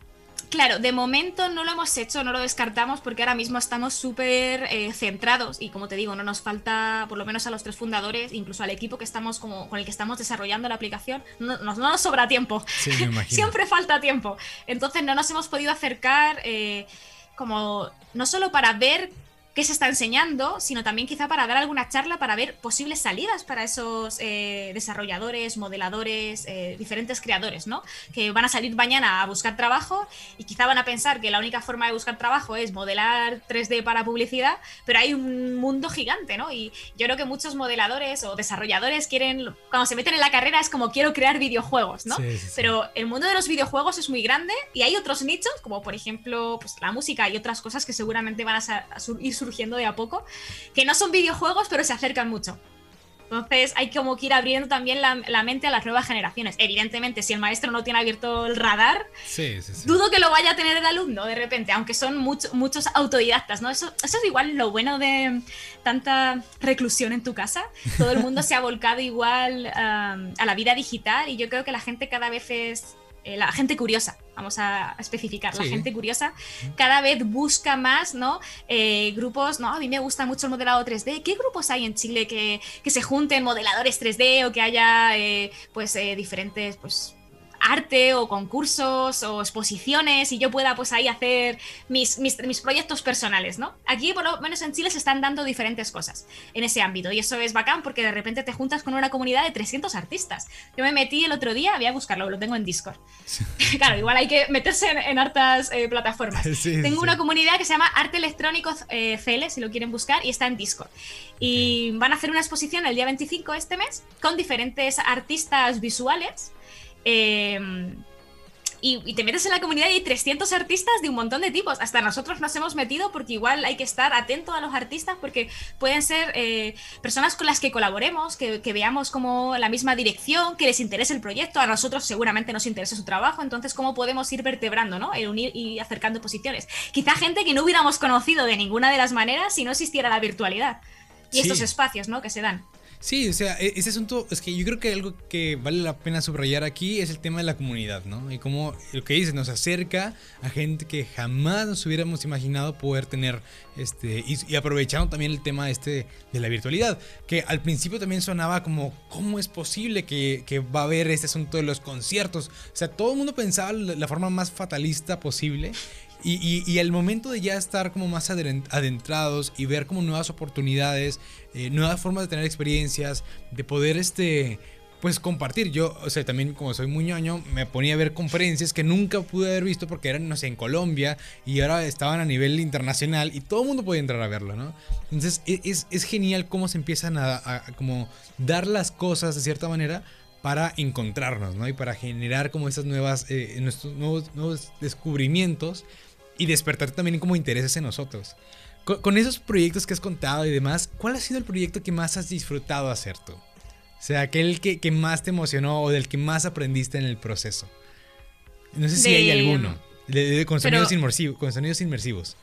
A: Claro, de momento no lo hemos hecho, no lo descartamos porque ahora mismo estamos súper eh, centrados y como te digo, no nos falta, por lo menos a los tres fundadores, incluso al equipo que estamos como, con el que estamos desarrollando la aplicación, no, nos sobra tiempo. Siempre falta tiempo. Entonces no nos hemos podido acercar eh, como no solo para ver qué se está enseñando, sino también quizá para dar alguna charla para ver posibles salidas para esos eh, desarrolladores, modeladores, eh, diferentes creadores, ¿no? Que van a salir mañana a buscar trabajo y quizá van a pensar que la única forma de buscar trabajo es modelar 3D para publicidad, pero hay un mundo gigante, ¿no? Y yo creo que muchos modeladores o desarrolladores quieren, cuando se meten en la carrera es como quiero crear videojuegos, ¿no? Pero el mundo de los videojuegos es muy grande y hay otros nichos, como por ejemplo pues, la música y otras cosas que seguramente van a, ir surgiendo surgiendo de a poco, que no son videojuegos, pero se acercan mucho. Entonces hay como que ir abriendo también la, mente a las nuevas generaciones. Evidentemente, si el maestro no tiene abierto el radar, dudo que lo vaya a tener el alumno de repente, aunque son muchos autodidactas, ¿no? Eso, eso es igual lo bueno de tanta reclusión en tu casa. Todo el mundo se ha volcado igual a la vida digital y yo creo que la gente cada vez es eh, la gente curiosa, vamos a especificar, la gente curiosa cada vez busca más, ¿no? Eh, grupos, ¿no? A mí me gusta mucho el modelado 3D. ¿Qué grupos hay en Chile que, que se junten modeladores 3D o que haya, eh, pues, diferentes, pues, arte o concursos o exposiciones y yo pueda pues ahí hacer mis, mis, proyectos personales, ¿no? Aquí por lo menos en Chile se están dando diferentes cosas en ese ámbito y eso es bacán porque de repente te juntas con una comunidad de 300 artistas. Yo me metí el otro día, voy a buscarlo, lo tengo en Discord. claro, igual hay que meterse en, hartas eh, plataformas. tengo una comunidad que se llama Arte Electrónico eh, CL, si lo quieren buscar, y está en Discord. Y van a hacer una exposición el día 25 de este mes con diferentes artistas visuales Em, y, te metes en la comunidad y hay 300 artistas de un montón de tipos. Hasta nosotros nos hemos metido porque igual hay que estar atento a los artistas porque pueden ser eh, personas con las que colaboremos, que, veamos como la misma dirección, que les interese el proyecto. A nosotros seguramente nos interesa su trabajo, entonces cómo podemos ir vertebrando, ¿no? El unir y acercando posiciones. Quizá gente que no hubiéramos conocido de ninguna de las maneras si no existiera la virtualidad y estos espacios, ¿no? Que se dan.
C: Sí, o sea, e-, ese asunto es que yo creo que algo que vale la pena subrayar aquí es el tema de la comunidad, ¿no? Y como lo que dice, nos acerca a gente que jamás nos hubiéramos imaginado poder tener, este, y, aprovechando también el tema este de la virtualidad, que al principio también sonaba como, ¿cómo es posible que, va a haber este asunto de los conciertos? O sea, todo el mundo pensaba la forma más fatalista posible y, y, al momento de ya estar como más adentrados y ver como nuevas oportunidades, eh, nuevas formas de tener experiencias, de poder este, pues compartir. Yo, o sea, también como soy muy ñoño, me ponía a ver conferencias que nunca pude haber visto porque eran, no sé, en Colombia y ahora estaban a nivel internacional y todo el mundo podía entrar a verlo, ¿no? Entonces e, es, es genial cómo se empiezan a, a, como dar las cosas de cierta manera para encontrarnos, ¿no? Y para generar como esas nuevas, eh, nuestros nuevos, nuevos descubrimientos y despertar también como intereses en nosotros. Con, esos proyectos que has contado y demás, ¿cuál ha sido el proyecto que más has disfrutado hacer tú? O sea, aquel que, que más te emocionó o del que más aprendiste en el proceso. No sé si hay alguno. De, con, sonidos inmersivos, con sonidos inmersivos.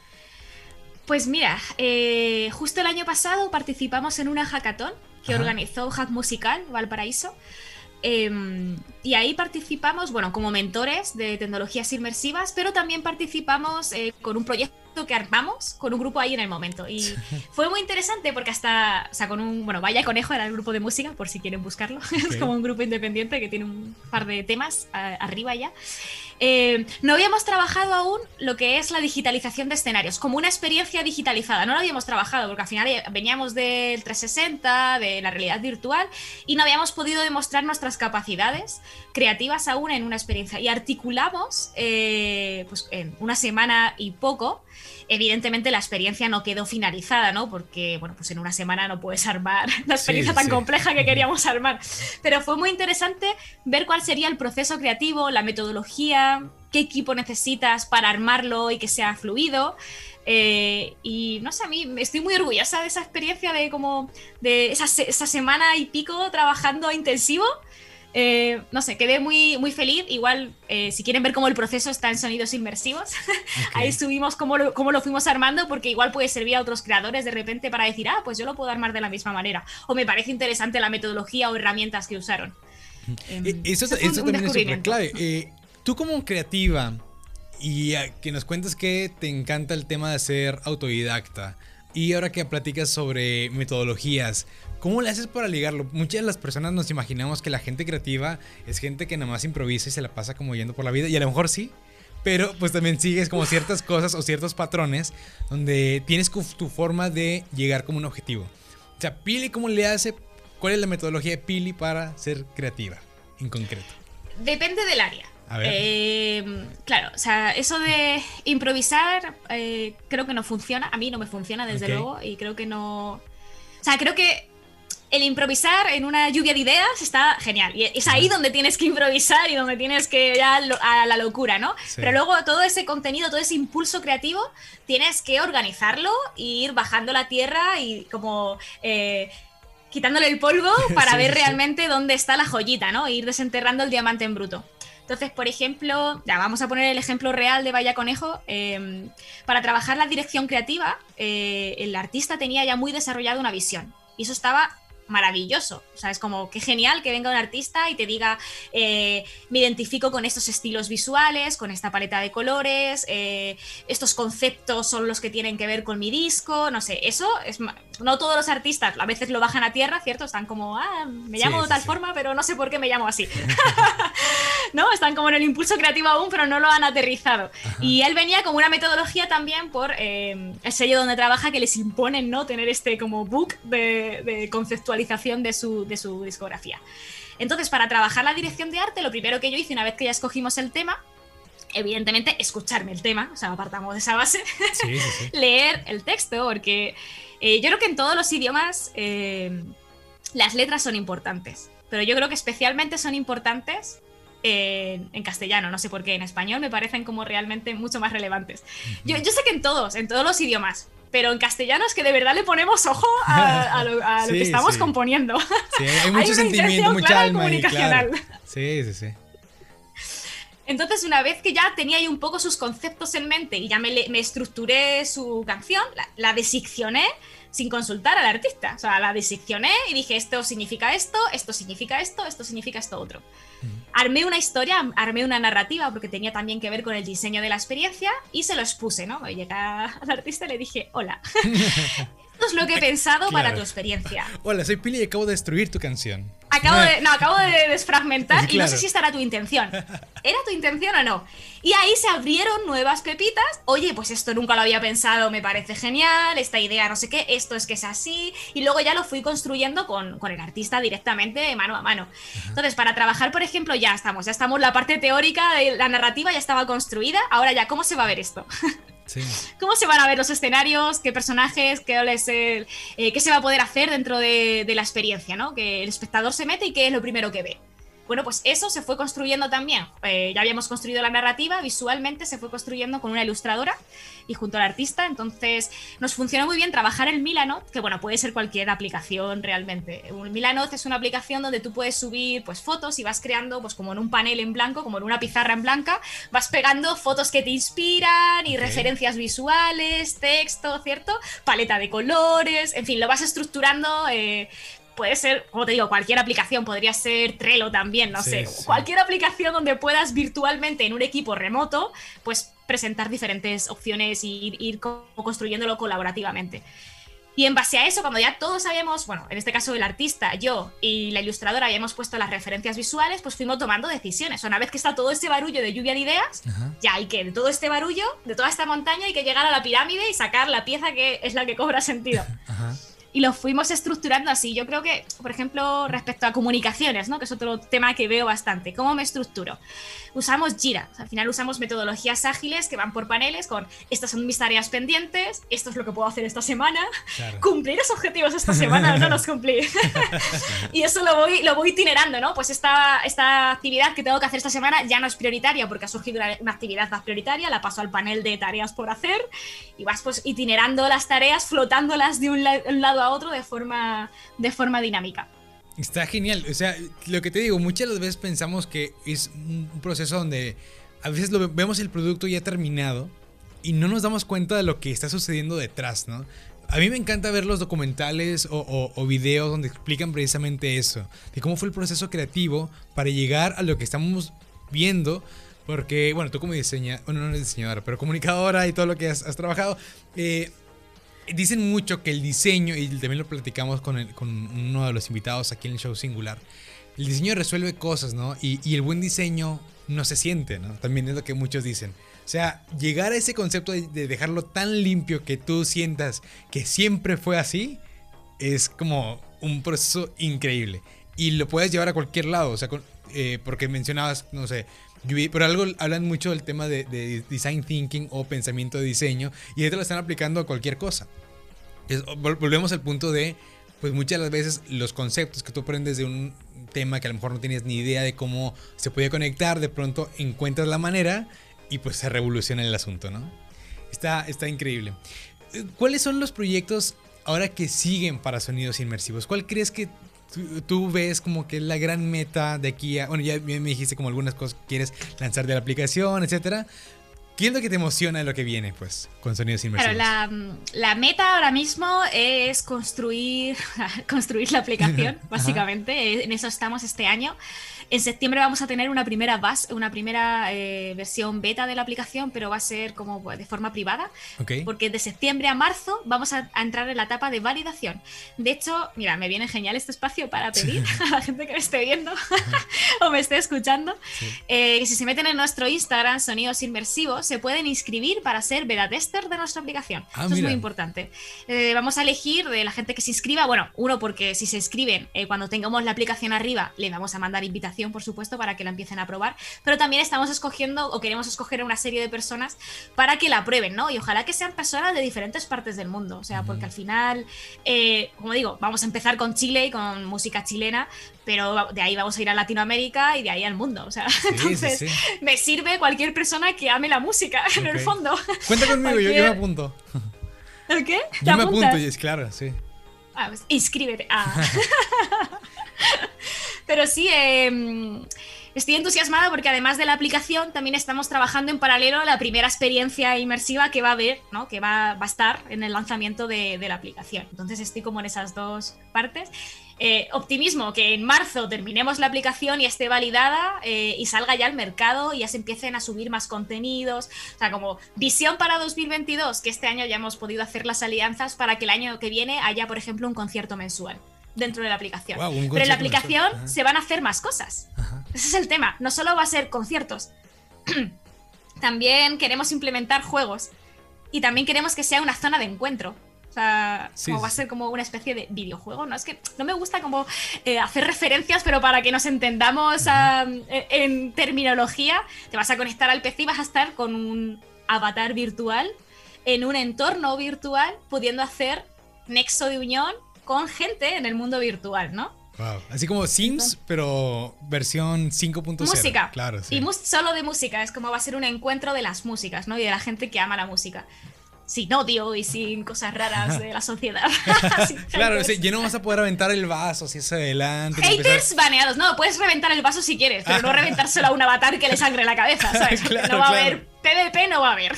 A: Pues mira, eh, justo el año pasado participamos en una hackathon que organizó Hack Musical Valparaíso. Em, y ahí participamos, bueno, como mentores de tecnologías inmersivas, pero también participamos eh, con un proyecto que armamos con un grupo ahí en el momento. Y fue muy interesante porque hasta, o sea, con un, bueno, Vaya Conejo era el grupo de música, por si quieren buscarlo. es como un grupo independiente que tiene un par de temas arriba ya. Eh, no habíamos trabajado aún lo que es la digitalización de escenarios, como una experiencia digitalizada. No lo habíamos trabajado porque al final veníamos del 360, de la realidad virtual, y no habíamos podido demostrar nuestras capacidades creativas aún en una experiencia. Y articulamos, eh, pues en una semana y poco, evidentemente la experiencia no quedó finalizada, ¿no? Porque, bueno, pues en una semana no puedes armar la experiencia tan compleja que queríamos armar. Pero fue muy interesante ver cuál sería el proceso creativo, la metodología, qué equipo necesitas para armarlo y que sea fluido. Eh, y no sé, a mí estoy muy orgullosa de esa experiencia de como de esa, esa semana y pico trabajando intensivo eh, no sé, quedé muy, muy feliz. Igual, eh, si quieren ver cómo el proceso está en sonidos inmersivos, ahí subimos cómo lo, cómo lo, fuimos armando, porque igual puede servir a otros creadores de repente para decir, ah, pues yo lo puedo armar de la misma manera. O me parece interesante la metodología o herramientas que usaron.
C: Em, eso, también es súper clave. Eh, tú como creativa, y que nos cuentes que te encanta el tema de ser autodidacta, y ahora que platicas sobre metodologías, ¿Cómo le haces para ligarlo? Muchas de las personas nos imaginamos que la gente creativa es gente que nada más improvisa y se la pasa como yendo por la vida. Y a lo mejor sí, pero pues también sigues como ciertas cosas o ciertos patrones donde tienes tu forma de llegar como un objetivo. O sea, Pili, ¿cómo le hace? ¿Cuál es la metodología de Pili para ser creativa en concreto?
A: Depende del área. A ver. Em, claro, o sea, eso de improvisar eh, creo que no funciona. A mí no me funciona, desde luego, y creo que no. O sea, creo que el improvisar en una lluvia de ideas está genial. Y es ahí donde tienes que improvisar y donde tienes que ir a la locura, ¿no? Pero luego todo ese contenido, todo ese impulso creativo, tienes que organizarlo e ir bajando la tierra y como... Eh, quitándole el polvo para ver realmente dónde está la joyita, ¿no? E ir desenterrando el diamante en bruto. Entonces, por ejemplo, ya vamos a poner el ejemplo real de Vaya Conejo. Em, para trabajar la dirección creativa, eh, el artista tenía ya muy desarrollada una visión. Y eso estaba maravilloso. O sea, es como que genial que venga un artista y te diga, eh, me identifico con estos estilos visuales, con esta paleta de colores, eh, estos conceptos son los que tienen que ver con mi disco, no sé, eso es... No todos los artistas a veces lo bajan a tierra, ¿cierto? Están como, ah, me llamo de tal forma, pero no sé por qué me llamo así. ¿No? Están como en el impulso creativo aún, pero no lo han aterrizado. Y él venía como una metodología también por eh, el sello donde trabaja que les imponen, ¿no? Tener este como book de, de de su, de su discografía. Entonces, para trabajar la dirección de arte, lo primero que yo hice una vez que ya escogimos el tema, evidentemente, escucharme el tema, o sea, apartamos de esa base, leer el texto, porque eh, yo creo que en todos los idiomas eh, las letras son importantes, pero yo creo que especialmente son importantes en, castellano, no sé por qué, en español me parecen como realmente mucho más relevantes. Yo, yo sé que en todos, en todos los idiomas, pero en castellano es que de verdad le ponemos ojo a, lo, que estamos componiendo.
C: Sí, hay mucho sentimiento, mucha alma comunicacional. Sí, sí, sí.
A: Entonces, una vez que ya tenía ahí un poco sus conceptos en mente y ya me, me estructuré su canción, la, la desiccioné sin consultar al artista. O sea, la diseccioné y dije, esto significa esto, esto significa esto, esto significa esto otro. Armé una historia, armé una narrativa, porque tenía también que ver con el diseño de la experiencia, y se lo expuse, ¿no? Llegué al artista y le dije, hola. Esto es lo que he pensado para tu experiencia.
C: Hola, soy Pili y acabo de destruir tu canción.
A: Acabo de, no, acabo de desfragmentar y no sé si esta era tu intención. ¿Era tu intención o no? Y ahí se abrieron nuevas pepitas. Oye, pues esto nunca lo había pensado, me parece genial, esta idea no sé qué, esto es que es así. Y luego ya lo fui construyendo con, con el artista directamente, mano a mano. Entonces, para trabajar, por ejemplo, ya estamos, ya estamos, la parte teórica de la narrativa ya estaba construida. Ahora ya, ¿cómo se va a ver esto? ¿Cómo se van a ver los escenarios? ¿Qué personajes? ¿Qué, eh, qué se va a poder hacer dentro de, de la experiencia? ¿no? Que el espectador se mete y qué es lo primero que ve. Bueno, pues eso se fue construyendo también. Eh, ya habíamos construido la narrativa, visualmente se fue construyendo con una ilustradora y junto al artista. Entonces nos funcionó muy bien trabajar el Milanote, que bueno, puede ser cualquier aplicación realmente. Un Milanote es una aplicación donde tú puedes subir pues fotos y vas creando pues como en un panel en blanco, como en una pizarra en blanca, vas pegando fotos que te inspiran y referencias visuales, texto, ¿cierto? Paleta de colores, en fin, lo vas estructurando. Eh, puede ser, como te digo, cualquier aplicación, podría ser Trello también, no sé, cualquier aplicación donde puedas virtualmente en un equipo remoto, pues presentar diferentes opciones y ir, construyéndolo colaborativamente. Y en base a eso, cuando ya todos habíamos, bueno, en este caso el artista, yo y la ilustradora habíamos puesto las referencias visuales, pues fuimos tomando decisiones. Una vez que está todo este barullo de lluvia de ideas, ya hay que, de todo este barullo, de toda esta montaña, hay que llegar a la pirámide y sacar la pieza que es la que cobra sentido. Ajá y lo fuimos estructurando así. Yo creo que, por ejemplo, respecto a comunicaciones, ¿no? que es otro tema que veo bastante, ¿cómo me estructuro? Usamos Jira, al final usamos metodologías ágiles que van por paneles con estas son mis tareas pendientes, esto es lo que puedo hacer esta semana, cumplir esos objetivos esta semana no los cumplí. y eso lo voy, lo voy itinerando, ¿no? Pues esta, esta actividad que tengo que hacer esta semana ya no es prioritaria porque ha surgido una, actividad más prioritaria, la paso al panel de tareas por hacer y vas pues itinerando las tareas, flotándolas de un, un lado a otro de forma, de forma dinámica.
C: Está genial. O sea, lo que te digo, muchas veces pensamos que es un proceso donde a veces lo, vemos el producto ya terminado y no nos damos cuenta de lo que está sucediendo detrás, ¿no? A mí me encanta ver los documentales o, o, videos donde explican precisamente eso, de cómo fue el proceso creativo para llegar a lo que estamos viendo. Porque, bueno, tú como diseñadora, bueno, no eres diseñadora, pero comunicadora y todo lo que has, has trabajado, eh, dicen mucho que el diseño, y también lo platicamos con, con uno de los invitados aquí en el show singular, el diseño resuelve cosas, ¿no? Y, el buen diseño no se siente, ¿no? También es lo que muchos dicen. O sea, llegar a ese concepto de, dejarlo tan limpio que tú sientas que siempre fue así, es como un proceso increíble. Y lo puedes llevar a cualquier lado, o sea, eh, porque mencionabas, no sé, por algo hablan mucho del tema de, design thinking o pensamiento de diseño y esto lo están aplicando a cualquier cosa. volvemos al punto de, pues muchas de las veces los conceptos que tú aprendes de un tema que a lo mejor no tenías ni idea de cómo se podía conectar, de pronto encuentras la manera y pues se revoluciona el asunto, ¿no? Está, está increíble. ¿Cuáles son los proyectos ahora que siguen para sonidos inmersivos? ¿Cuál crees que tú, ves como que la gran meta de aquí a. Bueno, ya me dijiste como algunas cosas que quieres lanzar de la aplicación, etcétera. ¿Qué es lo que te emociona de lo que viene, pues, con sonidos inmersivos?
A: la, la, meta ahora mismo es construir, construir la aplicación, básicamente. En eso estamos este año. En septiembre vamos a tener una primera base, una primera eh, versión beta de la aplicación, pero va a ser como de forma privada. Porque de septiembre a marzo vamos a, entrar en la etapa de validación. De hecho, mira, me viene genial este espacio para pedir a la gente que me esté viendo o me esté escuchando eh, que si se meten en nuestro Instagram, Sonidos Inmersivos, se pueden inscribir para ser beta tester de nuestra aplicación. Ah, Eso es muy importante. Eh, vamos a elegir de la gente que se inscriba. Bueno, uno, porque si se inscriben cuando tengamos la aplicación arriba, le vamos a mandar por supuesto, para que la empiecen a probar, pero también estamos escogiendo o queremos escoger una serie de personas para que la prueben, ¿no? Y ojalá que sean personas de diferentes partes del mundo, o sea, porque al final, eh, como digo, vamos a empezar con Chile y con música chilena, pero de ahí vamos a ir a Latinoamérica y de ahí al mundo. O sea, entonces me sirve cualquier persona que ame la música, en el fondo.
C: Cuenta conmigo, yo, me apunto.
A: ¿El qué?
C: Yo me apunto, y es claro, sí.
A: Ah, pues, inscríbete. Ah. pero sí, eh, Estoy entusiasmada porque además de la aplicación también estamos trabajando en paralelo la primera experiencia inmersiva que va a haber, ¿no? que va, a estar en el lanzamiento de, la aplicación. Entonces estoy como en esas dos partes. Eh, optimismo, que en marzo terminemos la aplicación y esté validada eh, y salga ya al mercado y ya se empiecen a subir más contenidos. O sea, como visión para 2022, que este año ya hemos podido hacer las alianzas para que el año que viene haya, por ejemplo, un concierto mensual dentro de la aplicación. Pero en la aplicación se van a hacer más cosas. Ese es el tema. No solo va a ser conciertos. también queremos implementar juegos. Y también queremos que sea una zona de encuentro. O sea, como va a ser como una especie de videojuego, ¿no? Es que no me gusta como eh, hacer referencias, pero para que nos entendamos en, terminología, te vas a conectar al PC y vas a estar con un avatar virtual en un entorno virtual, pudiendo hacer nexo de unión con gente en el mundo virtual, ¿no?
C: Wow. Así como Sims, pero versión 5.0.
A: Música.
C: Claro,
A: sí. Y solo de música. Es como va a ser un encuentro de las músicas, ¿no? Y de la gente que ama la música. Sin odio y sin cosas raras de la sociedad.
C: claro, ya no vas a poder aventar el vaso si es adelante.
A: Haters baneados. No, puedes reventar el vaso si quieres, pero no reventárselo a un avatar que le sangre la cabeza, ¿sabes? no va a haber PvP, no va a haber.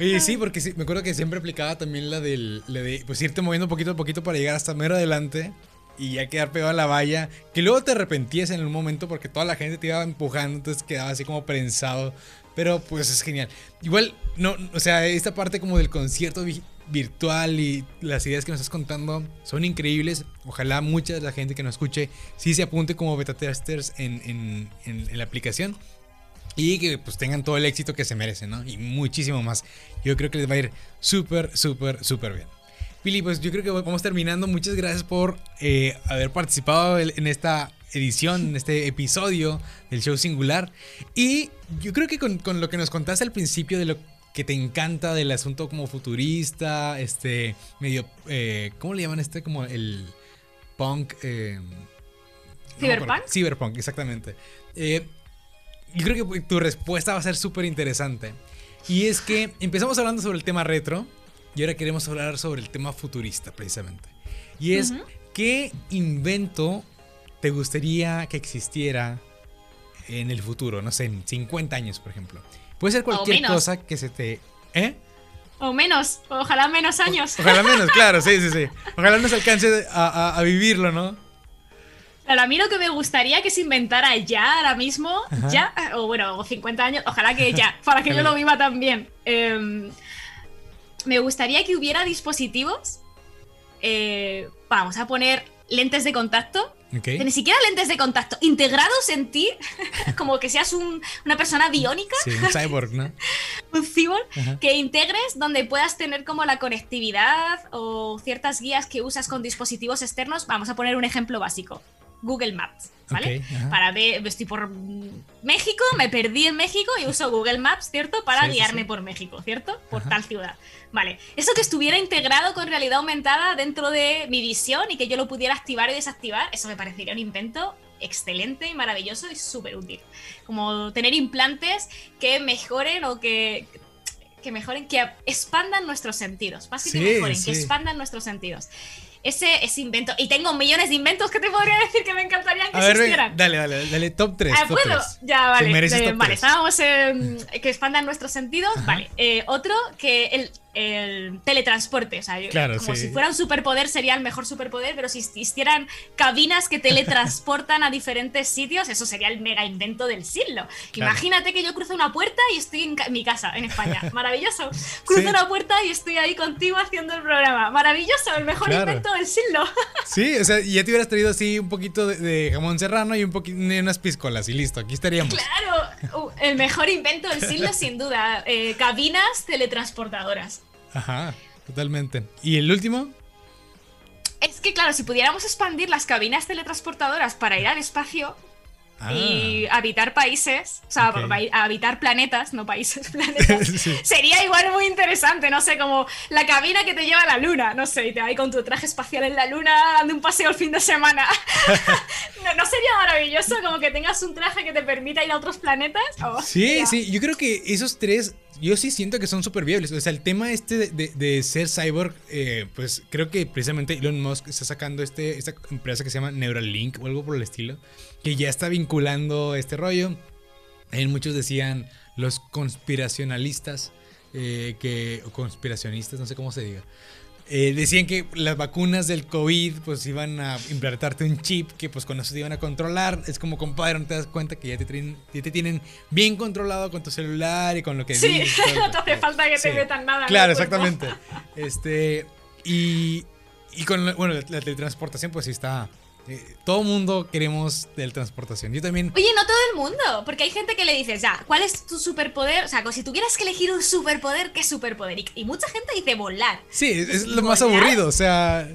C: Y sí, porque sí, me acuerdo que siempre aplicaba también la del, de pues irte moviendo poquito a poquito para llegar hasta mero adelante y ya quedar pegado a la valla, que luego te arrepentías en un momento porque toda la gente te iba empujando, entonces quedaba así como prensado, pero pues es genial. Igual, no, o sea, esta parte como del concierto virtual y las ideas que nos estás contando son increíbles. Ojalá mucha de la gente que nos escuche sí se apunte como beta testers en, en, en la aplicación y que pues tengan todo el éxito que se merecen, ¿no? Y muchísimo más. Yo creo que les va a ir súper, súper, súper bien. Pili, pues yo creo que vamos terminando. Muchas gracias por eh, haber participado en esta edición, en este episodio del show singular. Y yo creo que con, lo que nos contaste al principio de lo que te encanta del asunto como futurista, este medio, eh, ¿cómo le llaman este? Como el punk. Eh,
A: ¿Cyberpunk?
C: cyberpunk, exactamente. Eh, yo creo que tu respuesta va a ser súper interesante. Y es que empezamos hablando sobre el tema retro y ahora queremos hablar sobre el tema futurista, precisamente. Y es, ¿qué invento te gustaría que existiera en el futuro? No sé, en 50 años, por ejemplo. Puede ser cualquier cosa que se te... ¿Eh?
A: O menos, ojalá menos años.
C: ojalá menos, claro, sí, sí, sí. Ojalá nos alcance a vivirlo, ¿no?
A: A mí lo que me gustaría que se inventara ya, ahora mismo, ya, o bueno, 50 años, ojalá que ya, para que yo lo viva también. Em, me gustaría que hubiera dispositivos, eh, vamos a poner lentes de contacto, ni siquiera lentes de contacto, integrados en ti, como que seas una persona biónica.
C: Sí, un cyborg, ¿no?
A: un cyborg, que integres donde puedas tener como la conectividad o ciertas guías que usas con dispositivos externos. Vamos a poner un ejemplo básico. Google Maps, ¿vale? Para ver, estoy por México, me perdí en México y uso Google Maps, ¿cierto? Para guiarme por México, ¿cierto? Por tal ciudad. Vale, eso que estuviera integrado con realidad aumentada dentro de mi visión y que yo lo pudiera activar y desactivar, eso me parecería un invento excelente y maravilloso y súper útil. Como tener implantes que mejoren o que que mejoren, que expandan nuestros sentidos. Más que, que mejoren, que expandan nuestros sentidos ese, ese invento. Y tengo millones de inventos que te podría decir que me encantarían que existieran.
C: dale, dale, dale, top 3.
A: Ah, ¿puedo? Ya, vale. vale, estábamos que expandan nuestros sentidos. Vale. Eh, otro, que el el teletransporte. O sea, como si fuera un superpoder sería el mejor superpoder, pero si existieran cabinas que teletransportan a diferentes sitios, eso sería el mega invento del siglo. Imagínate que yo cruzo una puerta y estoy en, mi casa, en España. Maravilloso. Cruzo una puerta y estoy ahí contigo haciendo el programa. Maravilloso, el mejor invento del siglo.
C: Sí, o sea, ya te hubieras traído así un poquito de, jamón serrano y un poquito unas piscolas y listo, aquí estaríamos.
A: Claro, el mejor invento del siglo sin duda. Eh, cabinas teletransportadoras.
C: Ajá, totalmente. ¿Y el último?
A: Es que, claro, si pudiéramos expandir las cabinas teletransportadoras para ir al espacio, y ah. habitar países, o sea, habitar planetas, no países, planetas, sería igual muy interesante, no sé, como la cabina que te lleva a la luna, no sé, y te vas con tu traje espacial en la luna dando un paseo el fin de semana. ¿No, sería maravilloso como que tengas un traje que te permita ir a otros planetas?
C: Oh, sí, sí, yo creo que esos tres yo sí siento que son súper viables. O sea, el tema este de, ser cyborg, eh, pues creo que precisamente Elon Musk está sacando este, esta empresa que se llama Neuralink o algo por el estilo, que ya está vinculando este rollo. muchos decían los conspiracionalistas, eh, que, o conspiracionistas, no sé cómo se diga, eh, decían que las vacunas del COVID pues iban a implantarte un chip que pues con eso te iban a controlar. Es como compadre, no te das cuenta que ya te, tienen, te tienen bien controlado con tu celular y con lo que
A: Sí, no te hace falta que te metan nada.
C: Claro, exactamente. Este, y, y con bueno, la teletransportación pues sí está eh, todo mundo queremos teletransportación. Yo también.
A: Oye, no todo el mundo. Porque hay gente que le dices, ya, ¿cuál es tu superpoder? O sea, si tuvieras que elegir un superpoder, ¿qué superpoder? Y, mucha gente dice volar.
C: Sí, es lo más aburrido. O sea,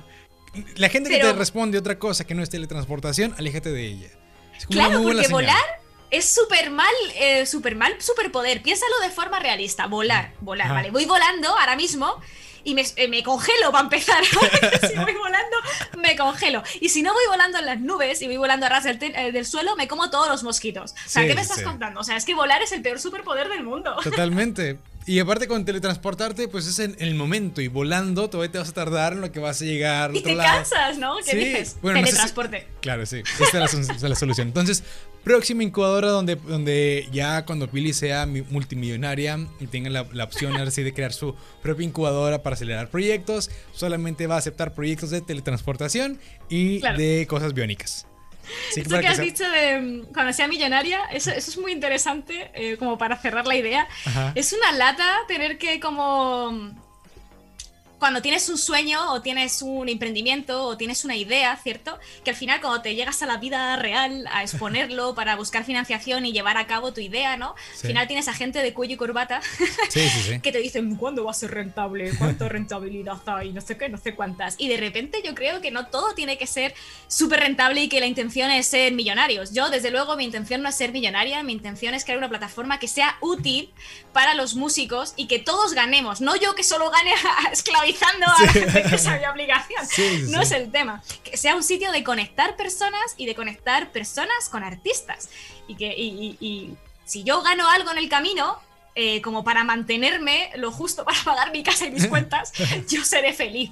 C: la gente que te responde otra cosa que no es teletransportación, aléjate de ella.
A: claro, porque volar es súper mal, eh, súper mal superpoder. Piénsalo de forma realista. Volar, volar, ¿vale? Voy volando ahora mismo y me, eh, me congelo para empezar. si voy volando, me congelo. Y si no voy volando en las nubes y voy volando a ras del, eh, del suelo, me como todos los mosquitos. O sea, ¿qué me estás contando? O sea, es que volar es el peor superpoder del mundo.
C: Totalmente. Y aparte con teletransportarte, pues es en, el momento y volando todavía te vas a tardar en lo que vas a llegar.
A: y te cansas, ¿no? ¿Qué dices? Teletransporte.
C: claro, sí. Esta es la, solución. Entonces, próxima incubadora donde, donde ya cuando Pili sea multimillonaria y tenga la, opción así de crear su propia incubadora para acelerar proyectos, solamente va a aceptar proyectos de teletransportación y de cosas biónicas.
A: Eso que has dicho de mm, cuando sea millonaria, eso, es muy interesante, eh, como para cerrar la idea. Es una lata tener que como cuando tienes un sueño o tienes un emprendimiento o tienes una idea, ¿cierto? Que al final cuando te llegas a la vida real a exponerlo para buscar financiación y llevar a cabo tu idea, ¿no? Al final tienes a gente de cuello y corbata que te dicen, ¿cuándo va a ser rentable? ¿Cuánta rentabilidad hay? No sé qué, no sé cuántas. Y de repente yo creo que no todo tiene que ser súper rentable y que la intención es ser millonarios. Yo, desde luego, mi intención no es ser millonaria, mi intención es crear una plataforma que sea útil para los músicos y que todos ganemos. No yo que solo gane a a la gente que sabía obligación. no es el tema. Que sea un sitio de conectar personas y de conectar personas con artistas. Y que y, si yo gano algo en el camino, eh, como para mantenerme lo justo para pagar mi casa y mis cuentas, yo seré feliz.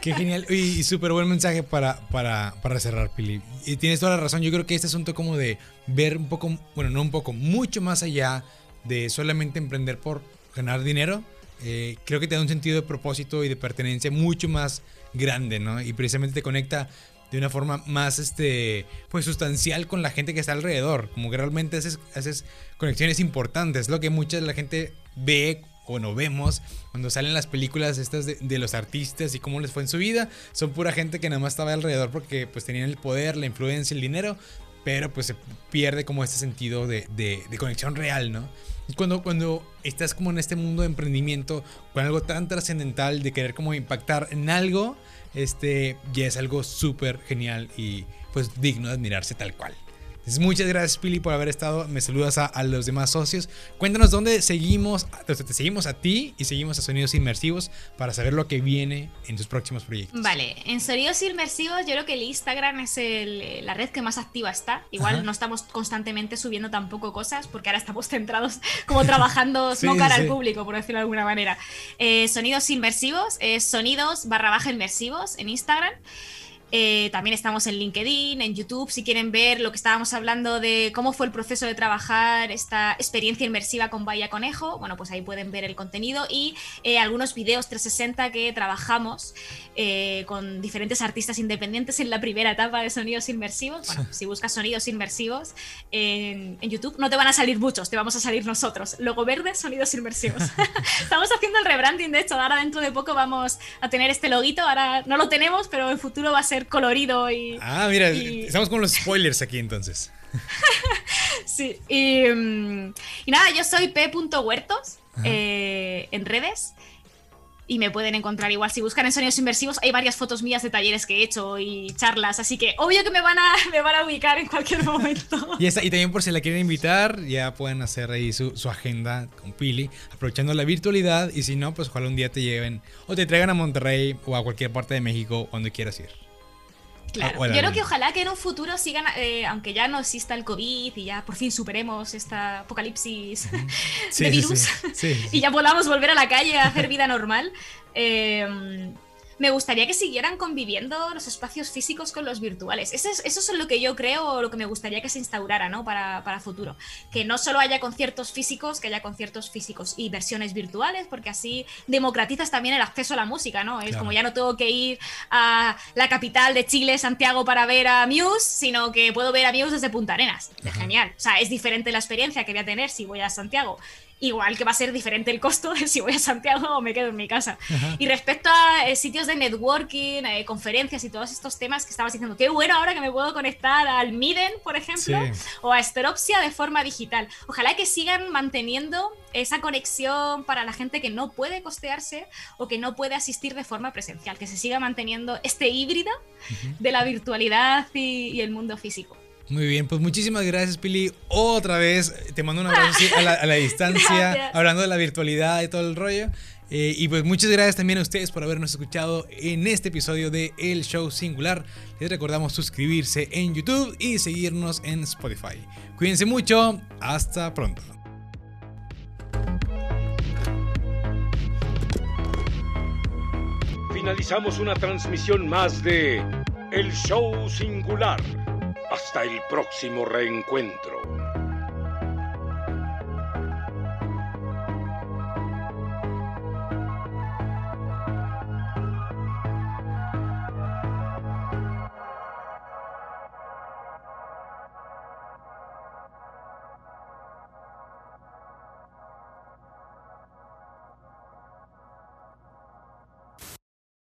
C: Qué genial. Y, súper buen mensaje para, para, para, cerrar, Pili. Y tienes toda la razón. Yo creo que este asunto como de ver un poco, bueno, no un poco, mucho más allá de solamente emprender por ganar dinero, eh, creo que te da un sentido de propósito y de pertenencia mucho más grande, ¿no? Y precisamente te conecta de una forma más este pues sustancial con la gente que está alrededor. Como que realmente haces, haces conexiones importantes. Lo que mucha de la gente ve o no vemos cuando salen las películas estas de, los artistas y cómo les fue en su vida. Son pura gente que nada más estaba alrededor porque pues tenían el poder la influencia el dinero pero pues se pierde como este sentido de, de, de conexión real no cuando, cuando estás como en este mundo de emprendimiento, con algo tan trascendental de querer como impactar en algo, este ya es algo súper genial y pues digno de admirarse tal cual muchas gracias, Pili, por haber estado. Me saludas a, los demás socios. Cuéntanos dónde seguimos. Te seguimos a ti y seguimos a Sonidos Inmersivos para saber lo que viene en tus próximos proyectos.
A: Vale, en Sonidos Inmersivos, yo creo que el Instagram es la red que más activa está. Igual no estamos constantemente subiendo tampoco cosas porque ahora estamos centrados como trabajando no cara al público, por decirlo de alguna manera. Eh, sonidos Inmersivos sonidos barra baja inmersivos en Instagram. Eh, también estamos en LinkedIn, en YouTube, si quieren ver lo que estábamos hablando de cómo fue el proceso de trabajar esta experiencia inmersiva con Vaya Conejo, bueno, pues ahí pueden ver el contenido y eh, algunos videos 360 que trabajamos eh, con diferentes artistas independientes en la primera etapa de sonidos inmersivos. Bueno, si buscas sonidos inmersivos en, en, YouTube, no te van a salir muchos, te vamos a salir nosotros. Logo verde, sonidos inmersivos. estamos haciendo el rebranding, de hecho, ahora dentro de poco vamos a tener este loguito, ahora no lo tenemos, pero en futuro va a ser colorido y...
C: Ah, mira, estamos con los spoilers aquí entonces.
A: sí, y, mm, y, nada, yo soy p.huertos eh, en redes. y me pueden encontrar igual. Si buscan en sonidos inversivos, hay varias fotos mías de talleres que he hecho y charlas, así que obvio que me van a, me van a ubicar en cualquier momento.
C: y, y también por si la quieren invitar, ya pueden hacer ahí su, su, agenda con Pili, aprovechando la virtualidad y si no, pues ojalá un día te lleven o te traigan a Monterrey o a cualquier parte de México donde quieras ir.
A: Claro. Yo creo que ojalá que en un futuro sigan, eh, aunque ya no exista el COVID y ya por fin superemos esta apocalipsis de virus y ya podamos volver a la calle a hacer vida normal. Eh, me gustaría que siguieran conviviendo los espacios físicos con los virtuales. Eso es, eso es lo que yo creo, lo que me gustaría que se instaurara ¿no? para, para futuro. Que no solo haya conciertos físicos, que haya conciertos físicos y versiones virtuales, porque así democratizas también el acceso a la música, ¿no? Es como ya no tengo que ir a la capital de Chile, Santiago, para ver a Muse, sino que puedo ver a Muse desde Punta Arenas. Genial. O sea, es diferente la experiencia que voy a tener si voy a Santiago igual que va a ser diferente el costo de si voy a Santiago o me quedo en mi casa. Y respecto a eh, sitios de networking, eh, conferencias y todos estos temas que estabas diciendo, qué bueno ahora que me puedo conectar al Miden, por ejemplo, o a Steropsia de forma digital. Ojalá que sigan manteniendo esa conexión para la gente que no puede costearse o que no puede asistir de forma presencial, que se siga manteniendo este híbrido de la virtualidad y el mundo físico.
C: Muy bien, pues muchísimas gracias, Pili. Otra vez te mando un abrazo a, la, distancia, hablando de la virtualidad y todo el rollo. Eh, y pues muchas gracias también a ustedes por habernos escuchado en este episodio de El Show Singular. Les recordamos suscribirse en YouTube y seguirnos en Spotify. Cuídense mucho, hasta pronto.
B: Finalizamos una transmisión más de El Show Singular hasta el próximo reencuentro.